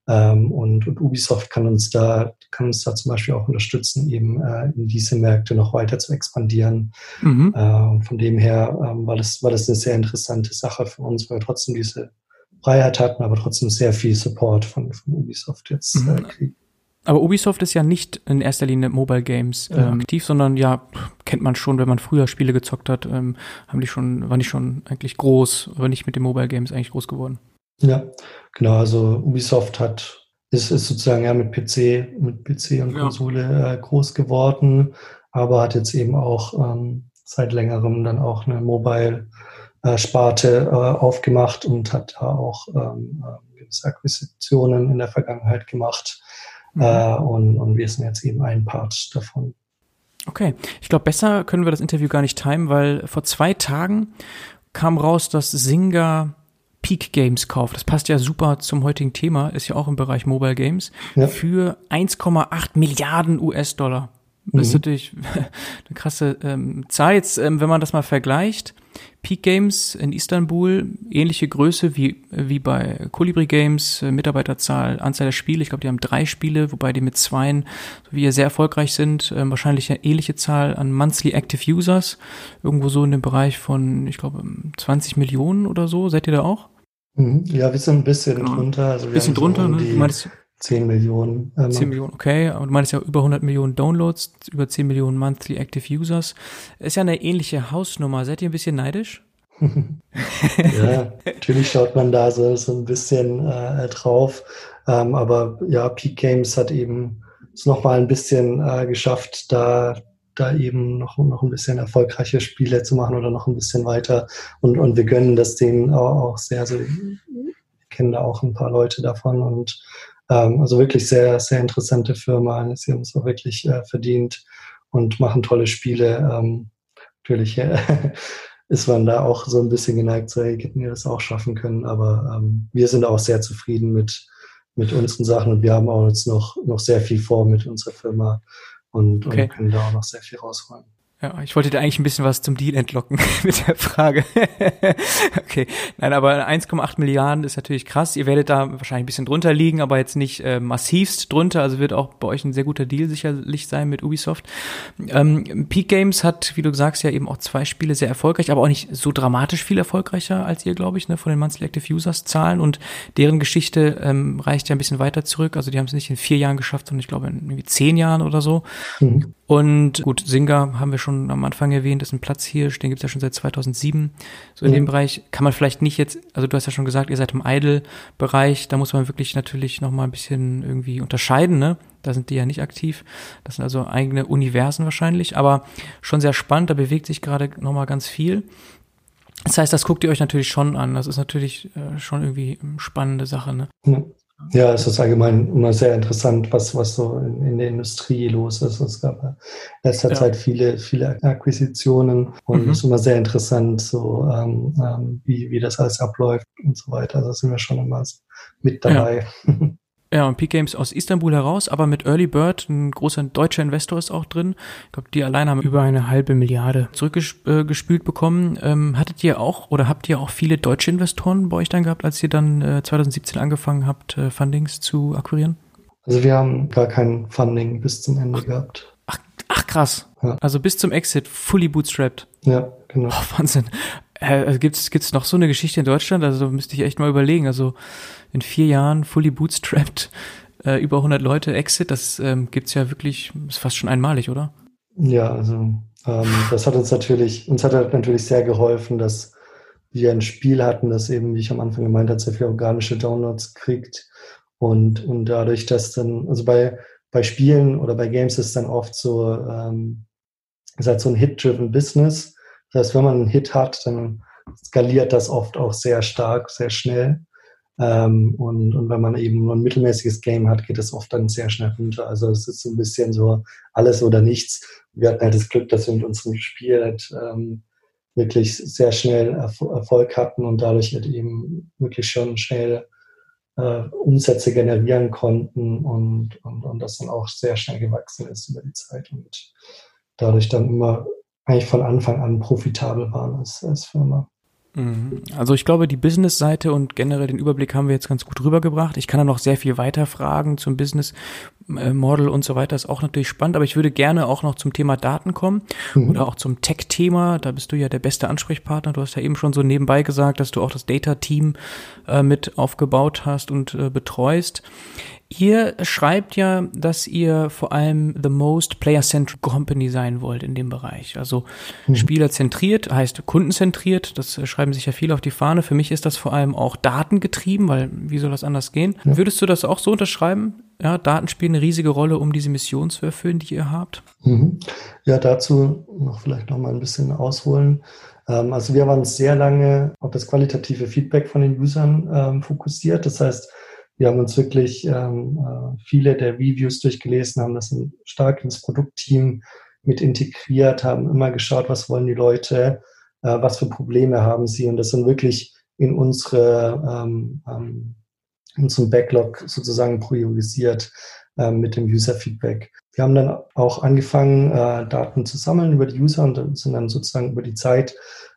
Ähm, und, und, Ubisoft kann uns da, kann uns da zum Beispiel auch unterstützen, eben äh, in diese Märkte noch weiter zu expandieren. Mhm. Äh, von dem her ähm, war, das, war das eine sehr interessante Sache für uns, weil wir trotzdem diese Freiheit hatten, aber trotzdem sehr viel Support von, von Ubisoft jetzt mhm. äh, kriegen. Aber Ubisoft ist ja nicht in erster Linie Mobile Games ähm, aktiv, sondern ja, kennt man schon, wenn man früher Spiele gezockt hat, ähm, haben die schon, waren die schon eigentlich groß, aber nicht mit den Mobile Games eigentlich groß geworden. Ja, genau, also Ubisoft hat, ist, ist sozusagen ja mit PC, mit PC und Konsole ja. äh, groß geworden, aber hat jetzt eben auch ähm, seit längerem dann auch eine Mobile äh, Sparte äh, aufgemacht und hat da auch ähm, äh, gewisse Akquisitionen in der Vergangenheit gemacht. Mhm. Äh, und, und wir sind jetzt eben ein Part davon. Okay, ich glaube, besser können wir das Interview gar nicht timen, weil vor zwei Tagen kam raus, dass Singa Peak Games kauft. Das passt ja super zum heutigen Thema, ist ja auch im Bereich Mobile Games, ja. für 1,8 Milliarden US-Dollar. Das ist mhm. natürlich eine krasse ähm, Zahl. Jetzt, ähm, wenn man das mal vergleicht, Peak Games in Istanbul, ähnliche Größe wie, wie bei Colibri Games, äh, Mitarbeiterzahl, Anzahl der Spiele. Ich glaube, die haben drei Spiele, wobei die mit zweien, so wie ihr, sehr erfolgreich sind. Ähm, wahrscheinlich eine ähnliche Zahl an Monthly Active Users. Irgendwo so in dem Bereich von, ich glaube, 20 Millionen oder so. Seid ihr da auch? Mhm. Ja, wir sind ein bisschen genau. drunter. Also wir bisschen drunter, so um ne? Du meinst, 10 Millionen. Ähm, 10 Millionen, okay. Aber du meinst ja über 100 Millionen Downloads, über 10 Millionen Monthly Active Users. Ist ja eine ähnliche Hausnummer. Seid ihr ein bisschen neidisch? ja, natürlich schaut man da so, so ein bisschen äh, drauf. Ähm, aber ja, Peak Games hat eben es nochmal ein bisschen äh, geschafft, da, da eben noch, noch ein bisschen erfolgreiche Spiele zu machen oder noch ein bisschen weiter. Und, und wir gönnen das denen auch, auch sehr. Also, wir kennen da auch ein paar Leute davon und ähm, also wirklich sehr, sehr interessante Firma. Sie haben es auch wirklich äh, verdient und machen tolle Spiele. Ähm, natürlich äh, ist man da auch so ein bisschen geneigt, so, hey, hätten wir das auch schaffen können. Aber ähm, wir sind auch sehr zufrieden mit, mit unseren Sachen und wir haben auch jetzt noch, noch sehr viel vor mit unserer Firma und, okay. und können da auch noch sehr viel rausholen. Ja, ich wollte dir eigentlich ein bisschen was zum Deal entlocken mit der Frage. okay, nein, aber 1,8 Milliarden ist natürlich krass. Ihr werdet da wahrscheinlich ein bisschen drunter liegen, aber jetzt nicht äh, massivst drunter. Also wird auch bei euch ein sehr guter Deal sicherlich sein mit Ubisoft. Ähm, Peak Games hat, wie du sagst, ja eben auch zwei Spiele sehr erfolgreich, aber auch nicht so dramatisch viel erfolgreicher als ihr, glaube ich, ne, von den Monthly Active Users Zahlen. Und deren Geschichte ähm, reicht ja ein bisschen weiter zurück. Also die haben es nicht in vier Jahren geschafft, sondern ich glaube in irgendwie zehn Jahren oder so. Mhm. Und gut, Singa haben wir schon am Anfang erwähnt, ist ein Platzhirsch, den gibt's ja schon seit 2007. So in mhm. dem Bereich kann man vielleicht nicht jetzt, also du hast ja schon gesagt, ihr seid im Idle-Bereich, da muss man wirklich natürlich nochmal ein bisschen irgendwie unterscheiden, ne? Da sind die ja nicht aktiv. Das sind also eigene Universen wahrscheinlich, aber schon sehr spannend, da bewegt sich gerade nochmal ganz viel. Das heißt, das guckt ihr euch natürlich schon an. Das ist natürlich äh, schon irgendwie eine spannende Sache, ne? Ja, es ist allgemein immer sehr interessant, was, was so in, in der Industrie los ist. Es gab in letzter ja. Zeit viele, viele Akquisitionen und mhm. es ist immer sehr interessant, so ähm, ähm, wie, wie das alles abläuft und so weiter. Also sind wir schon immer mit dabei. Ja. Ja, und Peak Games aus Istanbul heraus, aber mit Early Bird, ein großer deutscher Investor ist auch drin. Ich glaube, die allein haben über eine halbe Milliarde zurückgespült bekommen. Ähm, hattet ihr auch oder habt ihr auch viele deutsche Investoren bei euch dann gehabt, als ihr dann äh, 2017 angefangen habt, äh, Fundings zu akquirieren? Also wir haben gar kein Funding bis zum Ende gehabt. Ach, ach krass. Ja. Also bis zum Exit fully bootstrapped. Ja, genau. Oh, Wahnsinn. Äh, gibt's gibt's noch so eine Geschichte in Deutschland? Also müsste ich echt mal überlegen. Also in vier Jahren fully bootstrapped, äh, über 100 Leute Exit, das ähm, gibt's ja wirklich, ist fast schon einmalig, oder? Ja, also ähm, das hat uns natürlich, uns hat halt natürlich sehr geholfen, dass wir ein Spiel hatten, das eben, wie ich am Anfang gemeint habe, sehr viele organische Downloads kriegt und, und dadurch, dass dann, also bei, bei Spielen oder bei Games ist dann oft so, ähm, ist halt so ein Hit-driven Business. Das heißt, wenn man einen Hit hat, dann skaliert das oft auch sehr stark, sehr schnell. Ähm, und, und wenn man eben nur ein mittelmäßiges Game hat, geht es oft dann sehr schnell runter. Also es ist so ein bisschen so alles oder nichts. Wir hatten halt das Glück, dass wir mit unserem Spiel halt, ähm, wirklich sehr schnell Erfolg hatten und dadurch halt eben wirklich schon schnell äh, Umsätze generieren konnten und, und, und das dann auch sehr schnell gewachsen ist über die Zeit und dadurch dann immer eigentlich von Anfang an profitabel waren als, als Firma. Mhm. Also ich glaube, die Business-Seite und generell den Überblick haben wir jetzt ganz gut rübergebracht. Ich kann da noch sehr viel weiter fragen zum Business, Model und so weiter ist auch natürlich spannend, aber ich würde gerne auch noch zum Thema Daten kommen mhm. oder auch zum Tech-Thema. Da bist du ja der beste Ansprechpartner. Du hast ja eben schon so nebenbei gesagt, dass du auch das Data-Team äh, mit aufgebaut hast und äh, betreust. Ihr schreibt ja, dass ihr vor allem the most player-centric company sein wollt in dem Bereich. Also mhm. spielerzentriert heißt kundenzentriert. Das schreiben sich ja viele auf die Fahne. Für mich ist das vor allem auch datengetrieben, weil wie soll das anders gehen? Ja. Würdest du das auch so unterschreiben? Ja, Daten spielen eine riesige Rolle, um diese Mission zu erfüllen, die ihr habt. Mhm. Ja, dazu noch vielleicht noch mal ein bisschen ausholen. Ähm, also wir waren sehr lange auf das qualitative Feedback von den Usern ähm, fokussiert. Das heißt, wir haben uns wirklich ähm, äh, viele der Reviews durchgelesen, haben das stark ins Produktteam mit integriert, haben immer geschaut, was wollen die Leute, äh, was für Probleme haben sie und das sind wirklich in unsere ähm, ähm, unseren Backlog sozusagen priorisiert äh, mit dem User-Feedback. Wir haben dann auch angefangen, äh, Daten zu sammeln über die User und sind dann sozusagen über die Zeit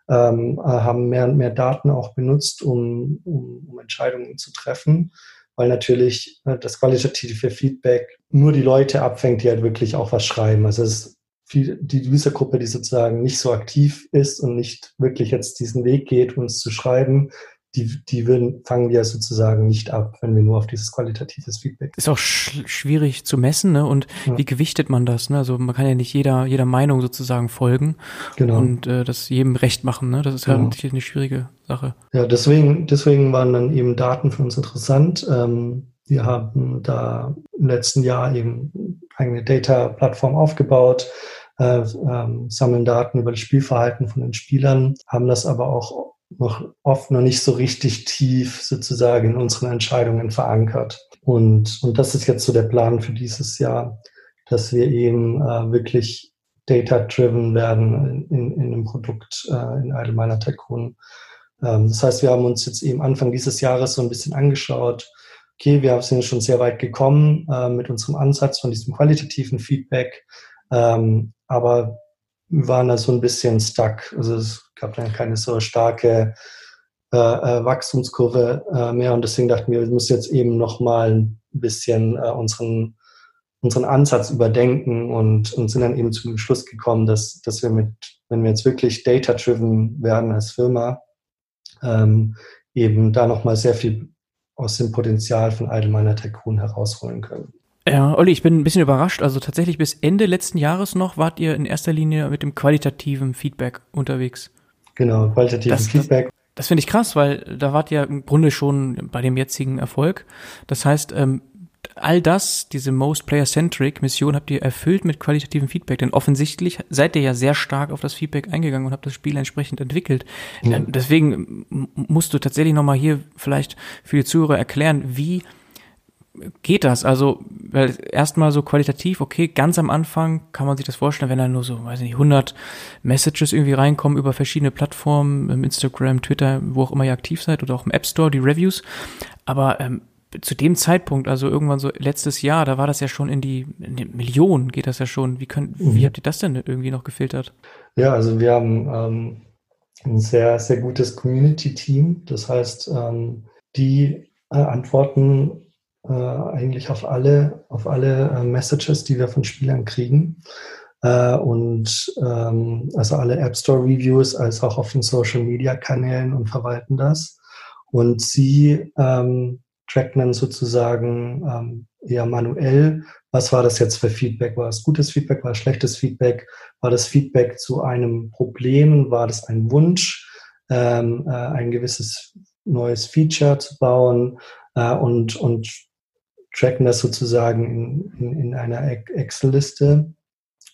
ähm, äh, haben mehr und mehr Daten auch benutzt, um, um, um Entscheidungen zu treffen weil natürlich äh, das qualitative Feedback nur die Leute abfängt, die halt wirklich auch was schreiben. Also es ist viel, die Usergruppe, die sozusagen nicht so aktiv ist und nicht wirklich jetzt diesen Weg geht, uns zu schreiben, die, die würden, fangen wir sozusagen nicht ab, wenn wir nur auf dieses qualitatives Feedback. Ist auch sch schwierig zu messen, ne? Und ja. wie gewichtet man das? Ne? Also man kann ja nicht jeder, jeder Meinung sozusagen folgen genau. und äh, das jedem recht machen. Ne? Das ist genau. ja eine schwierige Sache. Ja, deswegen, deswegen waren dann eben Daten für uns interessant. Ähm, wir haben da im letzten Jahr eben eine Data-Plattform aufgebaut, äh, ähm, sammeln Daten über das Spielverhalten von den Spielern, haben das aber auch noch oft noch nicht so richtig tief sozusagen in unseren Entscheidungen verankert. Und, und das ist jetzt so der Plan für dieses Jahr, dass wir eben äh, wirklich data-driven werden in, in einem Produkt äh, in Allgemeiner Tycoon. Ähm, das heißt, wir haben uns jetzt eben Anfang dieses Jahres so ein bisschen angeschaut, okay, wir sind schon sehr weit gekommen äh, mit unserem Ansatz von diesem qualitativen Feedback, ähm, aber waren da so ein bisschen stuck. Also es gab dann keine so starke äh, äh, Wachstumskurve äh, mehr und deswegen dachten wir, wir müssen jetzt eben nochmal ein bisschen äh, unseren, unseren Ansatz überdenken und, und sind dann eben zum Schluss gekommen, dass, dass wir mit, wenn wir jetzt wirklich data-driven werden als Firma, ähm, eben da nochmal sehr viel aus dem Potenzial von Allgemeiner Tycoon herausholen können. Ja, Olli, ich bin ein bisschen überrascht. Also tatsächlich bis Ende letzten Jahres noch wart ihr in erster Linie mit dem qualitativen Feedback unterwegs. Genau, qualitatives das, Feedback. Das, das finde ich krass, weil da wart ihr im Grunde schon bei dem jetzigen Erfolg. Das heißt, ähm, all das, diese Most Player-Centric Mission habt ihr erfüllt mit qualitativem Feedback, denn offensichtlich seid ihr ja sehr stark auf das Feedback eingegangen und habt das Spiel entsprechend entwickelt. Ja. Deswegen musst du tatsächlich nochmal hier vielleicht für die Zuhörer erklären, wie geht das? Also, weil erstmal so qualitativ, okay, ganz am Anfang kann man sich das vorstellen, wenn da nur so, weiß ich nicht, 100 Messages irgendwie reinkommen über verschiedene Plattformen, Instagram, Twitter, wo auch immer ihr aktiv seid oder auch im App Store, die Reviews. Aber ähm, zu dem Zeitpunkt, also irgendwann so letztes Jahr, da war das ja schon in die, in die Millionen geht das ja schon. Wie, könnt, mhm. wie habt ihr das denn irgendwie noch gefiltert? Ja, also wir haben ähm, ein sehr, sehr gutes Community-Team. Das heißt, ähm, die äh, antworten äh, eigentlich auf alle, auf alle äh, Messages, die wir von Spielern kriegen. Äh, und ähm, also alle App Store Reviews als auch auf den Social Media Kanälen und verwalten das. Und sie ähm, tracken dann sozusagen ähm, eher manuell, was war das jetzt für Feedback? War es gutes Feedback? War es schlechtes Feedback? War das Feedback zu einem Problem? War das ein Wunsch, ähm, äh, ein gewisses neues Feature zu bauen? Äh, und, und tracken das sozusagen in, in, in einer Excel-Liste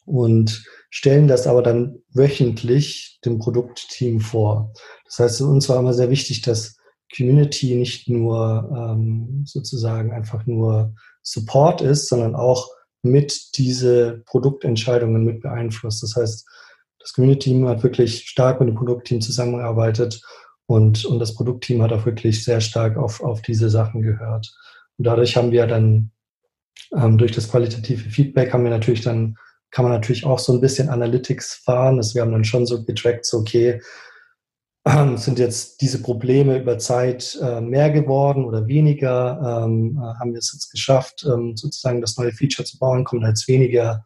und stellen das aber dann wöchentlich dem Produktteam vor. Das heißt, uns war immer sehr wichtig, dass Community nicht nur ähm, sozusagen einfach nur Support ist, sondern auch mit diese Produktentscheidungen mit beeinflusst. Das heißt, das Community-Team hat wirklich stark mit dem Produktteam zusammengearbeitet und, und das Produktteam hat auch wirklich sehr stark auf, auf diese Sachen gehört. Und dadurch haben wir dann, ähm, durch das qualitative Feedback haben wir natürlich dann, kann man natürlich auch so ein bisschen Analytics fahren. Das wir haben dann schon so getrackt, so okay, ähm, sind jetzt diese Probleme über Zeit äh, mehr geworden oder weniger? Ähm, äh, haben wir es jetzt geschafft, ähm, sozusagen das neue Feature zu bauen? Kommen jetzt weniger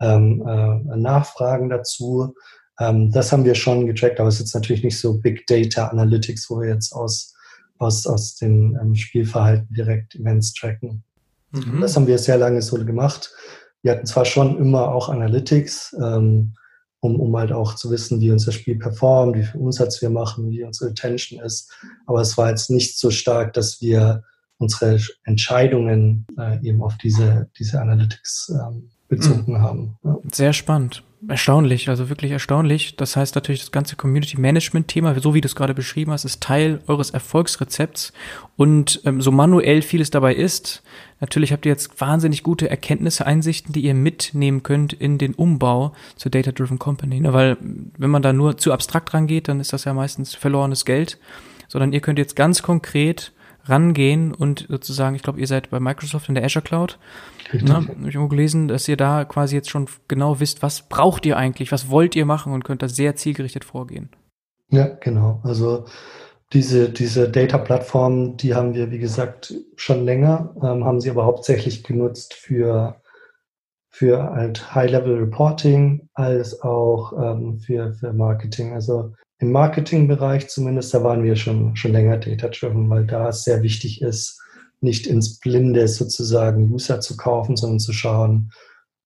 ähm, äh, Nachfragen dazu? Ähm, das haben wir schon getrackt, aber es ist jetzt natürlich nicht so Big Data Analytics, wo wir jetzt aus, aus, aus dem ähm, Spielverhalten direkt Events tracken. Mhm. Das haben wir sehr lange so gemacht. Wir hatten zwar schon immer auch Analytics, ähm, um, um halt auch zu wissen, wie unser Spiel performt, wie viel Umsatz wir machen, wie unsere Attention ist. Aber es war jetzt nicht so stark, dass wir unsere Entscheidungen äh, eben auf diese, diese Analytics ähm, bezogen mhm. haben. Ja. Sehr spannend. Erstaunlich, also wirklich erstaunlich. Das heißt natürlich, das ganze Community Management Thema, so wie du es gerade beschrieben hast, ist Teil eures Erfolgsrezepts. Und ähm, so manuell vieles dabei ist, natürlich habt ihr jetzt wahnsinnig gute Erkenntnisse, Einsichten, die ihr mitnehmen könnt in den Umbau zur Data-Driven Company. Ne? Weil wenn man da nur zu abstrakt rangeht, dann ist das ja meistens verlorenes Geld. Sondern ihr könnt jetzt ganz konkret rangehen und sozusagen, ich glaube, ihr seid bei Microsoft in der Azure Cloud. Richtig. Ne? Habe ich irgendwo gelesen, dass ihr da quasi jetzt schon genau wisst, was braucht ihr eigentlich, was wollt ihr machen und könnt da sehr zielgerichtet vorgehen. Ja, genau. Also diese, diese Data-Plattform, die haben wir, wie gesagt, schon länger, ähm, haben sie aber hauptsächlich genutzt für, für halt High-Level-Reporting als auch ähm, für, für Marketing. Also im Marketingbereich zumindest, da waren wir schon, schon länger data-driven, weil da es sehr wichtig ist, nicht ins Blinde sozusagen User zu kaufen, sondern zu schauen,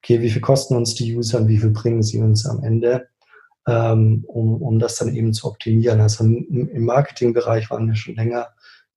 okay, wie viel kosten uns die User und wie viel bringen sie uns am Ende, ähm, um, um das dann eben zu optimieren. Also im, Marketingbereich waren wir schon länger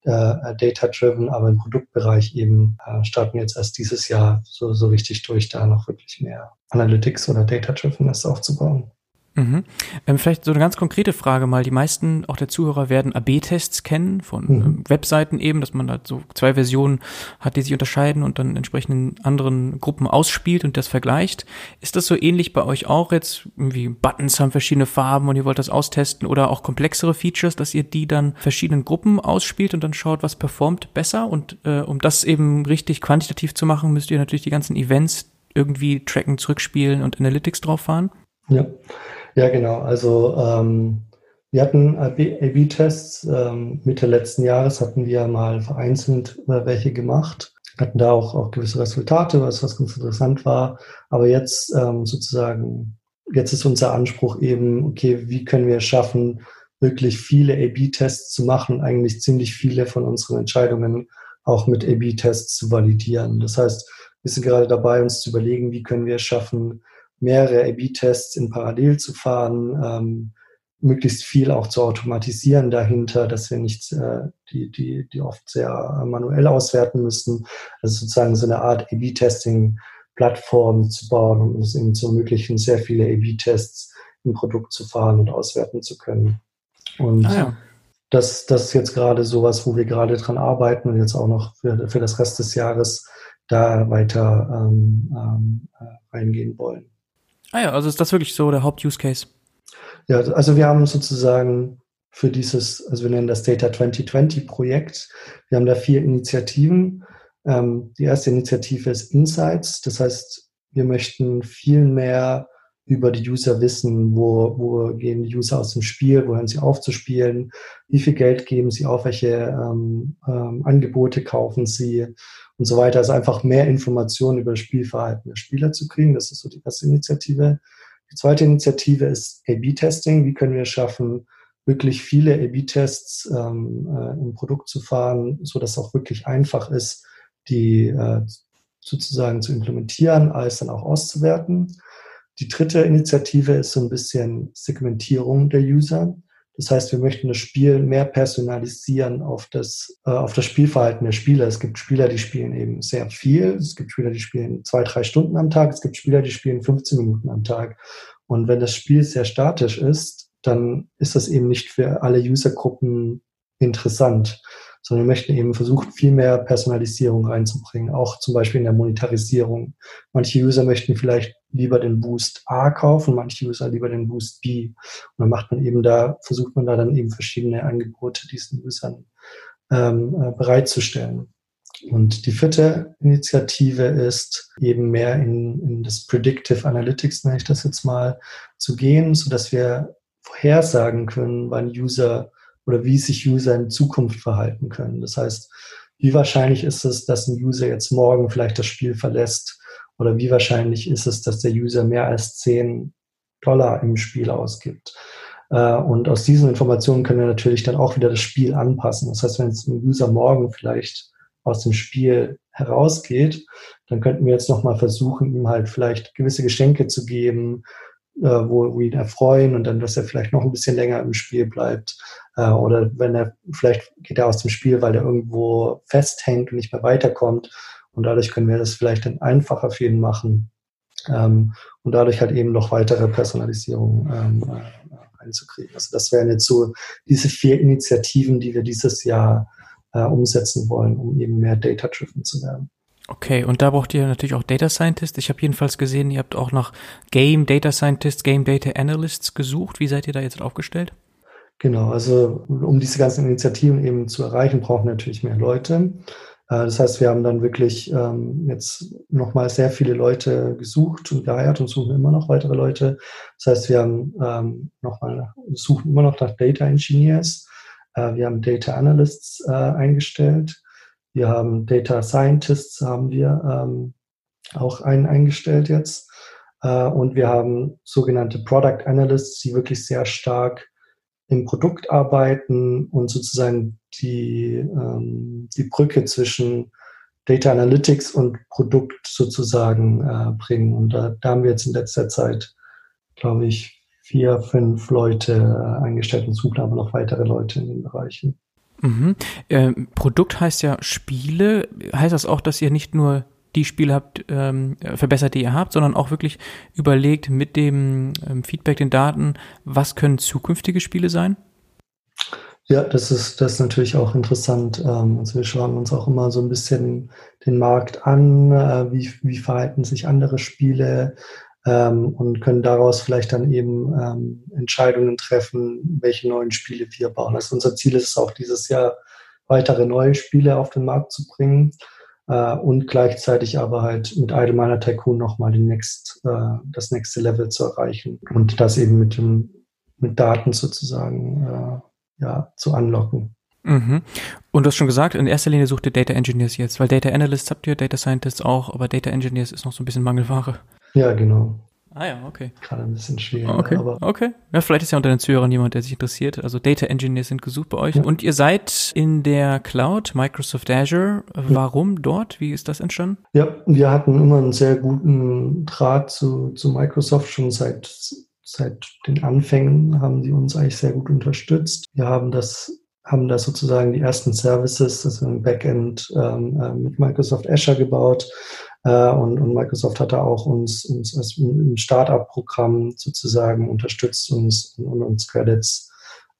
äh, data-driven, aber im Produktbereich eben äh, starten wir jetzt erst dieses Jahr so, so richtig durch, da noch wirklich mehr Analytics oder Data-driven aufzubauen. Mhm. Ähm, vielleicht so eine ganz konkrete Frage mal. Die meisten, auch der Zuhörer, werden AB-Tests kennen von mhm. ähm, Webseiten eben, dass man da so zwei Versionen hat, die sich unterscheiden und dann entsprechend in anderen Gruppen ausspielt und das vergleicht. Ist das so ähnlich bei euch auch jetzt? Irgendwie Buttons haben verschiedene Farben und ihr wollt das austesten oder auch komplexere Features, dass ihr die dann verschiedenen Gruppen ausspielt und dann schaut, was performt besser und äh, um das eben richtig quantitativ zu machen, müsst ihr natürlich die ganzen Events irgendwie tracken, zurückspielen und Analytics drauf fahren? Ja. Ja, genau. Also ähm, wir hatten AB-Tests. Ähm, Mitte letzten Jahres hatten wir mal vereinzelt äh, welche gemacht. Hatten da auch, auch gewisse Resultate, was, was ganz interessant war. Aber jetzt ähm, sozusagen, jetzt ist unser Anspruch eben, okay, wie können wir es schaffen, wirklich viele AB-Tests zu machen, eigentlich ziemlich viele von unseren Entscheidungen auch mit AB-Tests zu validieren. Das heißt, wir sind gerade dabei, uns zu überlegen, wie können wir es schaffen, mehrere A-B-Tests in Parallel zu fahren, ähm, möglichst viel auch zu automatisieren dahinter, dass wir nicht äh, die, die, die oft sehr manuell auswerten müssen. Also sozusagen so eine Art A-B-Testing-Plattform zu bauen, um es eben zu ermöglichen, sehr viele A-B-Tests im Produkt zu fahren und auswerten zu können. Und ah, ja. das, das ist jetzt gerade sowas, wo wir gerade dran arbeiten und jetzt auch noch für, für das Rest des Jahres da weiter ähm, ähm, äh, reingehen wollen. Ah ja, also ist das wirklich so der Haupt-Use-Case? Ja, also wir haben sozusagen für dieses, also wir nennen das Data 2020 Projekt, wir haben da vier Initiativen. Ähm, die erste Initiative ist Insights, das heißt, wir möchten viel mehr über die User wissen, wo, wo gehen die User aus dem Spiel, wo hören sie auf zu spielen, wie viel Geld geben sie auf, welche ähm, ähm, Angebote kaufen sie und so weiter. Also einfach mehr Informationen über das Spielverhalten der Spieler zu kriegen. Das ist so die erste Initiative. Die zweite Initiative ist A-B-Testing. Wie können wir schaffen, wirklich viele A-B-Tests ähm, äh, im Produkt zu fahren, so dass es auch wirklich einfach ist, die äh, sozusagen zu implementieren, als dann auch auszuwerten. Die dritte Initiative ist so ein bisschen Segmentierung der User. Das heißt, wir möchten das Spiel mehr personalisieren auf das, äh, auf das Spielverhalten der Spieler. Es gibt Spieler, die spielen eben sehr viel. Es gibt Spieler, die spielen zwei, drei Stunden am Tag. Es gibt Spieler, die spielen 15 Minuten am Tag. Und wenn das Spiel sehr statisch ist, dann ist das eben nicht für alle Usergruppen interessant sondern wir möchten eben versuchen, viel mehr Personalisierung reinzubringen, auch zum Beispiel in der Monetarisierung. Manche User möchten vielleicht lieber den Boost A kaufen, manche User lieber den Boost B. Und dann macht man eben da, versucht man da dann eben verschiedene Angebote diesen Usern ähm, äh, bereitzustellen. Und die vierte Initiative ist eben mehr in, in das Predictive Analytics, nenne ich das jetzt mal, zu gehen, so dass wir vorhersagen können, wann User oder wie sich User in Zukunft verhalten können. Das heißt, wie wahrscheinlich ist es, dass ein User jetzt morgen vielleicht das Spiel verlässt? Oder wie wahrscheinlich ist es, dass der User mehr als 10 Dollar im Spiel ausgibt? Äh, und aus diesen Informationen können wir natürlich dann auch wieder das Spiel anpassen. Das heißt, wenn jetzt ein User morgen vielleicht aus dem Spiel herausgeht, dann könnten wir jetzt nochmal versuchen, ihm halt vielleicht gewisse Geschenke zu geben, wo, wo ihn erfreuen und dann, dass er vielleicht noch ein bisschen länger im Spiel bleibt. Äh, oder wenn er, vielleicht geht er aus dem Spiel, weil er irgendwo festhängt und nicht mehr weiterkommt. Und dadurch können wir das vielleicht dann einfacher für ihn machen. Ähm, und dadurch halt eben noch weitere Personalisierung ähm, äh, einzukriegen. Also das wären jetzt so diese vier Initiativen, die wir dieses Jahr äh, umsetzen wollen, um eben mehr data-driven zu werden. Okay, und da braucht ihr natürlich auch Data Scientist. Ich habe jedenfalls gesehen, ihr habt auch nach Game Data Scientists, Game Data Analysts gesucht. Wie seid ihr da jetzt aufgestellt? Genau, also um diese ganzen Initiativen eben zu erreichen, brauchen wir natürlich mehr Leute. Äh, das heißt, wir haben dann wirklich ähm, jetzt nochmal sehr viele Leute gesucht und geheiert und suchen immer noch weitere Leute. Das heißt, wir haben ähm, nochmal, suchen immer noch nach Data Engineers. Äh, wir haben Data Analysts äh, eingestellt. Wir haben Data Scientists, haben wir ähm, auch einen eingestellt jetzt. Äh, und wir haben sogenannte Product Analysts, die wirklich sehr stark im Produkt arbeiten und sozusagen die, ähm, die Brücke zwischen Data Analytics und Produkt sozusagen äh, bringen. Und da, da haben wir jetzt in letzter Zeit, glaube ich, vier, fünf Leute äh, eingestellt und suchen aber noch weitere Leute in den Bereichen. Mhm. Ähm, Produkt heißt ja Spiele. Heißt das auch, dass ihr nicht nur die Spiele habt, ähm, verbessert, die ihr habt, sondern auch wirklich überlegt mit dem ähm, Feedback, den Daten, was können zukünftige Spiele sein? Ja, das ist, das ist natürlich auch interessant. Ähm, also wir schauen uns auch immer so ein bisschen den Markt an, äh, wie, wie verhalten sich andere Spiele ähm, und können daraus vielleicht dann eben ähm, Entscheidungen treffen, welche neuen Spiele wir bauen. Also unser Ziel ist es auch dieses Jahr, weitere neue Spiele auf den Markt zu bringen äh, und gleichzeitig aber halt mit Idle Tycoon nochmal den next, äh, das nächste Level zu erreichen und das eben mit, dem, mit Daten sozusagen äh, ja, zu anlocken. Mhm. Und du hast schon gesagt, in erster Linie sucht ihr Data Engineers jetzt, weil Data Analysts habt ihr, Data Scientists auch, aber Data Engineers ist noch so ein bisschen Mangelware. Ja, genau. Ah ja, okay. Gerade ein bisschen schwierig. Okay, aber okay. Ja, vielleicht ist ja unter den Zuhörern jemand, der sich interessiert. Also Data Engineers sind gesucht bei euch. Ja. Und ihr seid in der Cloud, Microsoft Azure. Warum ja. dort? Wie ist das entstanden? Ja, wir hatten immer einen sehr guten Draht zu, zu Microsoft schon seit, seit den Anfängen haben sie uns eigentlich sehr gut unterstützt. Wir haben das haben da sozusagen die ersten Services, also im Backend ähm, äh, mit Microsoft Azure gebaut, und, und Microsoft hat da auch uns, uns als im Startup-Programm sozusagen unterstützt uns und uns Credits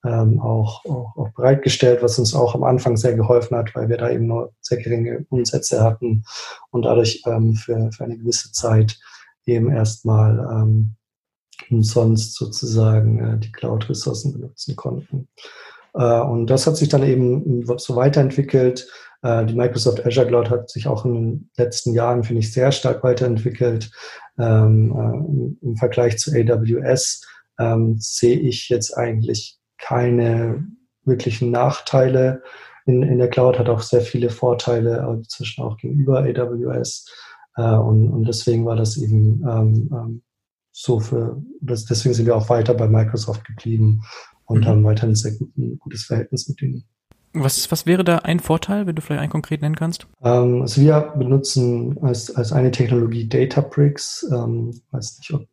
ähm, auch, auch, auch bereitgestellt, was uns auch am Anfang sehr geholfen hat, weil wir da eben nur sehr geringe Umsätze hatten und dadurch ähm, für, für eine gewisse Zeit eben erstmal ähm, umsonst sozusagen äh, die Cloud-Ressourcen benutzen konnten. Äh, und das hat sich dann eben so weiterentwickelt. Äh, die Microsoft Azure Cloud hat sich auch in den letzten Jahren, finde ich, sehr stark weiterentwickelt. Ähm, äh, Im Vergleich zu AWS ähm, sehe ich jetzt eigentlich keine wirklichen Nachteile. In, in der Cloud hat auch sehr viele Vorteile, inzwischen auch gegenüber AWS. und, und deswegen war das eben ähm, so für, deswegen sind wir auch weiter bei Microsoft geblieben und mhm. haben weiterhin ein sehr gutes Verhältnis mit denen. Was, was wäre da ein Vorteil, wenn du vielleicht einen konkret nennen kannst? Ähm, also wir benutzen als, als eine Technologie Databricks. Ähm, weiß nicht, ob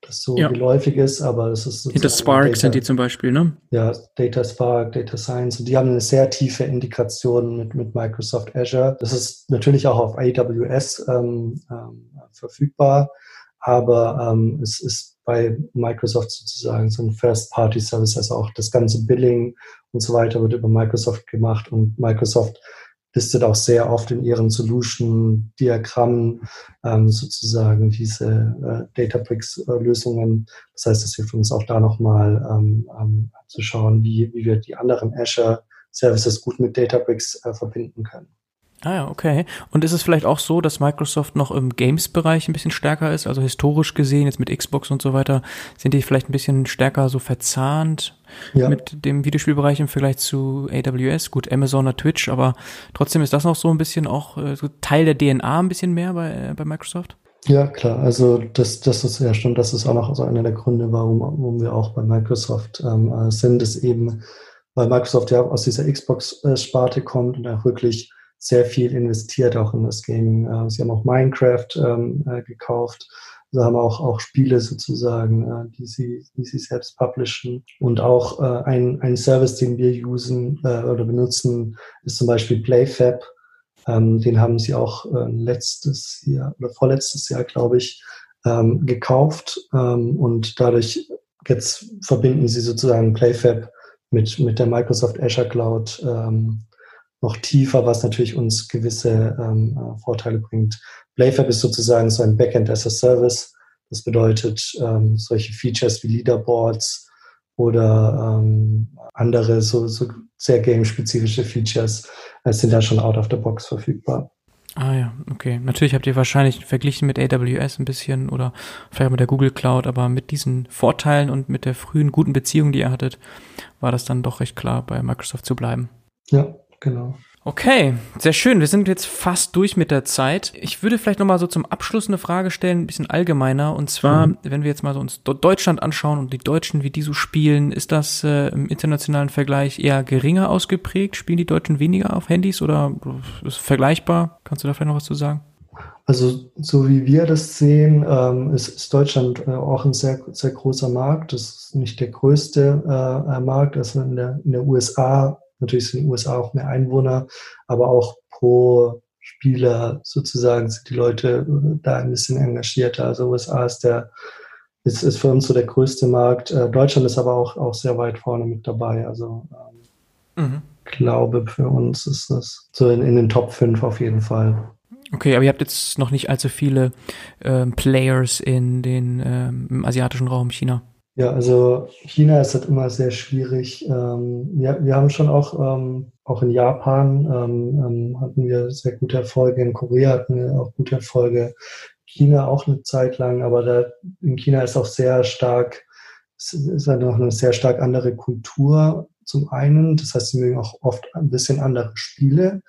das so ja. geläufig ist, aber es ist Hinter Spark Data, sind die zum Beispiel, ne? Ja, Data Spark, Data Science. Und die haben eine sehr tiefe Integration mit, mit Microsoft Azure. Das ist natürlich auch auf AWS ähm, ähm, verfügbar, aber ähm, es ist bei Microsoft sozusagen so ein First-Party-Service, also auch das ganze Billing und so weiter wird über Microsoft gemacht und Microsoft listet auch sehr oft in ihren Solution-Diagrammen ähm, sozusagen diese äh, Databricks-Lösungen. Das heißt, es hilft uns auch da nochmal ähm, ähm, zu schauen, wie, wie wir die anderen Azure-Services gut mit Databricks äh, verbinden können. Ah ja, okay. Und ist es vielleicht auch so, dass Microsoft noch im Games-Bereich ein bisschen stärker ist? Also historisch gesehen, jetzt mit Xbox und so weiter, sind die vielleicht ein bisschen stärker so verzahnt ja. mit dem Videospielbereich im Vergleich zu AWS? Gut, Amazon oder Twitch, aber trotzdem ist das noch so ein bisschen auch äh, so Teil der DNA ein bisschen mehr bei, äh, bei Microsoft? Ja, klar. Also das, das ist ja schon, das ist auch noch so einer der Gründe, warum, warum wir auch bei Microsoft ähm, äh, sind, ist eben, weil Microsoft ja aus dieser Xbox-Sparte kommt und auch wirklich sehr viel investiert auch in das Gaming. Äh, sie haben auch Minecraft ähm, äh, gekauft. Sie haben auch, auch Spiele sozusagen, äh, die, sie, die sie selbst publishen. Und auch ein, ein Service, den wir usen oder benutzen, ist zum Beispiel PlayFab. Ähm, den haben sie auch letztes Jahr oder vorletztes Jahr, glaube ich, ähm, gekauft. Und dadurch jetzt verbinden sie sozusagen PlayFab mit, mit der Microsoft Azure Cloud ähm, noch tiefer, was natürlich uns gewisse ähm, äh, Vorteile bringt. Playfab ist sozusagen so ein Backend as a Service. Das bedeutet, ähm, solche Features wie Leaderboards oder ähm, andere so, so sehr game-spezifische Features äh, sind da schon out of the box verfügbar. Ah ja, okay. Natürlich habt ihr wahrscheinlich verglichen mit AWS ein bisschen oder vielleicht mit der Google Cloud, aber mit diesen Vorteilen und mit der frühen guten Beziehung, die ihr hattet, war das dann doch recht klar, bei Microsoft zu bleiben. Ja, Genau. Okay, sehr schön. Wir sind jetzt fast durch mit der Zeit. Ich würde vielleicht nochmal so zum Abschluss eine Frage stellen, ein bisschen allgemeiner. Und zwar, mhm. wenn wir jetzt mal so uns Deutschland anschauen und die Deutschen, wie die so spielen, ist das äh, im internationalen Vergleich eher geringer ausgeprägt? Spielen die Deutschen weniger auf Handys oder ist es vergleichbar? Kannst du da vielleicht noch was zu sagen? Also so wie wir das sehen, ähm, ist, ist, Deutschland äh, auch ein sehr, sehr großer Markt. Das ist nicht der größte äh, Markt. Also in der, in der USA Natürlich sind in den USA auch mehr Einwohner, aber auch pro Spieler sozusagen sind die Leute da ein bisschen engagierter. Also USA ist der ist, ist für uns so der größte Markt. Äh, Deutschland ist aber auch, auch sehr weit vorne mit dabei. Also ähm, mhm. glaube für uns ist das so in, in den Top 5 auf jeden Fall. Okay, aber ihr habt jetzt noch nicht allzu viele ähm, Players in den ähm, im asiatischen Raum China. Ja, also China ist halt immer sehr schwierig. Ähm, wir, wir haben schon auch, ähm, auch in Japan ähm, ähm, hatten wir sehr gute Erfolge, in Korea hatten wir auch gute Erfolge, China auch eine Zeit lang, aber da, in China ist auch sehr stark, ist, ist halt noch eine sehr stark andere Kultur zum einen. Das heißt, sie mögen auch oft ein bisschen andere Spiele.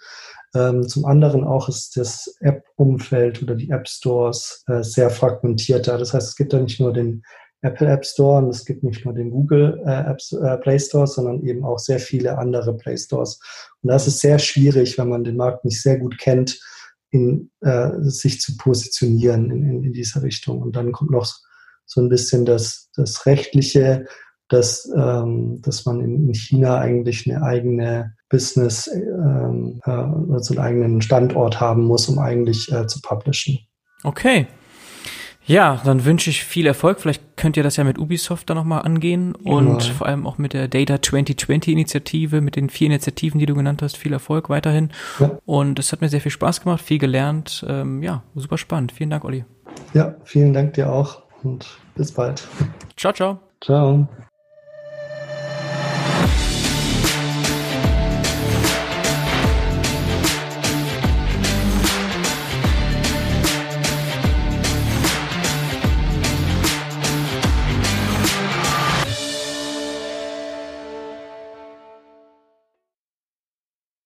Ähm, zum anderen auch ist das App-Umfeld oder die App-Stores äh, sehr fragmentierter. Das heißt, es gibt da nicht nur den Apple App Store und es gibt nicht nur den Google äh, Apps, äh, Play Store, sondern eben auch sehr viele andere Play Stores. Und das ist sehr schwierig, wenn man den Markt nicht sehr gut kennt, in, äh, sich zu positionieren in, in, in dieser Richtung. Und dann kommt noch so ein bisschen das, das Rechtliche, dass, ähm, dass man in, in China eigentlich eine eigene Business, ähm, äh, also einen eigenen Standort haben muss, um eigentlich äh, zu publishen. Okay, ja, dann wünsche ich viel Erfolg. Vielleicht könnt ihr das ja mit Ubisoft dann nochmal angehen und ja. vor allem auch mit der Data 2020 Initiative, mit den vier Initiativen, die du genannt hast. Viel Erfolg weiterhin. Ja. Und es hat mir sehr viel Spaß gemacht, viel gelernt. Ähm, ja, super spannend. Vielen Dank, Olli. Ja, vielen Dank dir auch und bis bald. Ciao, ciao. Ciao.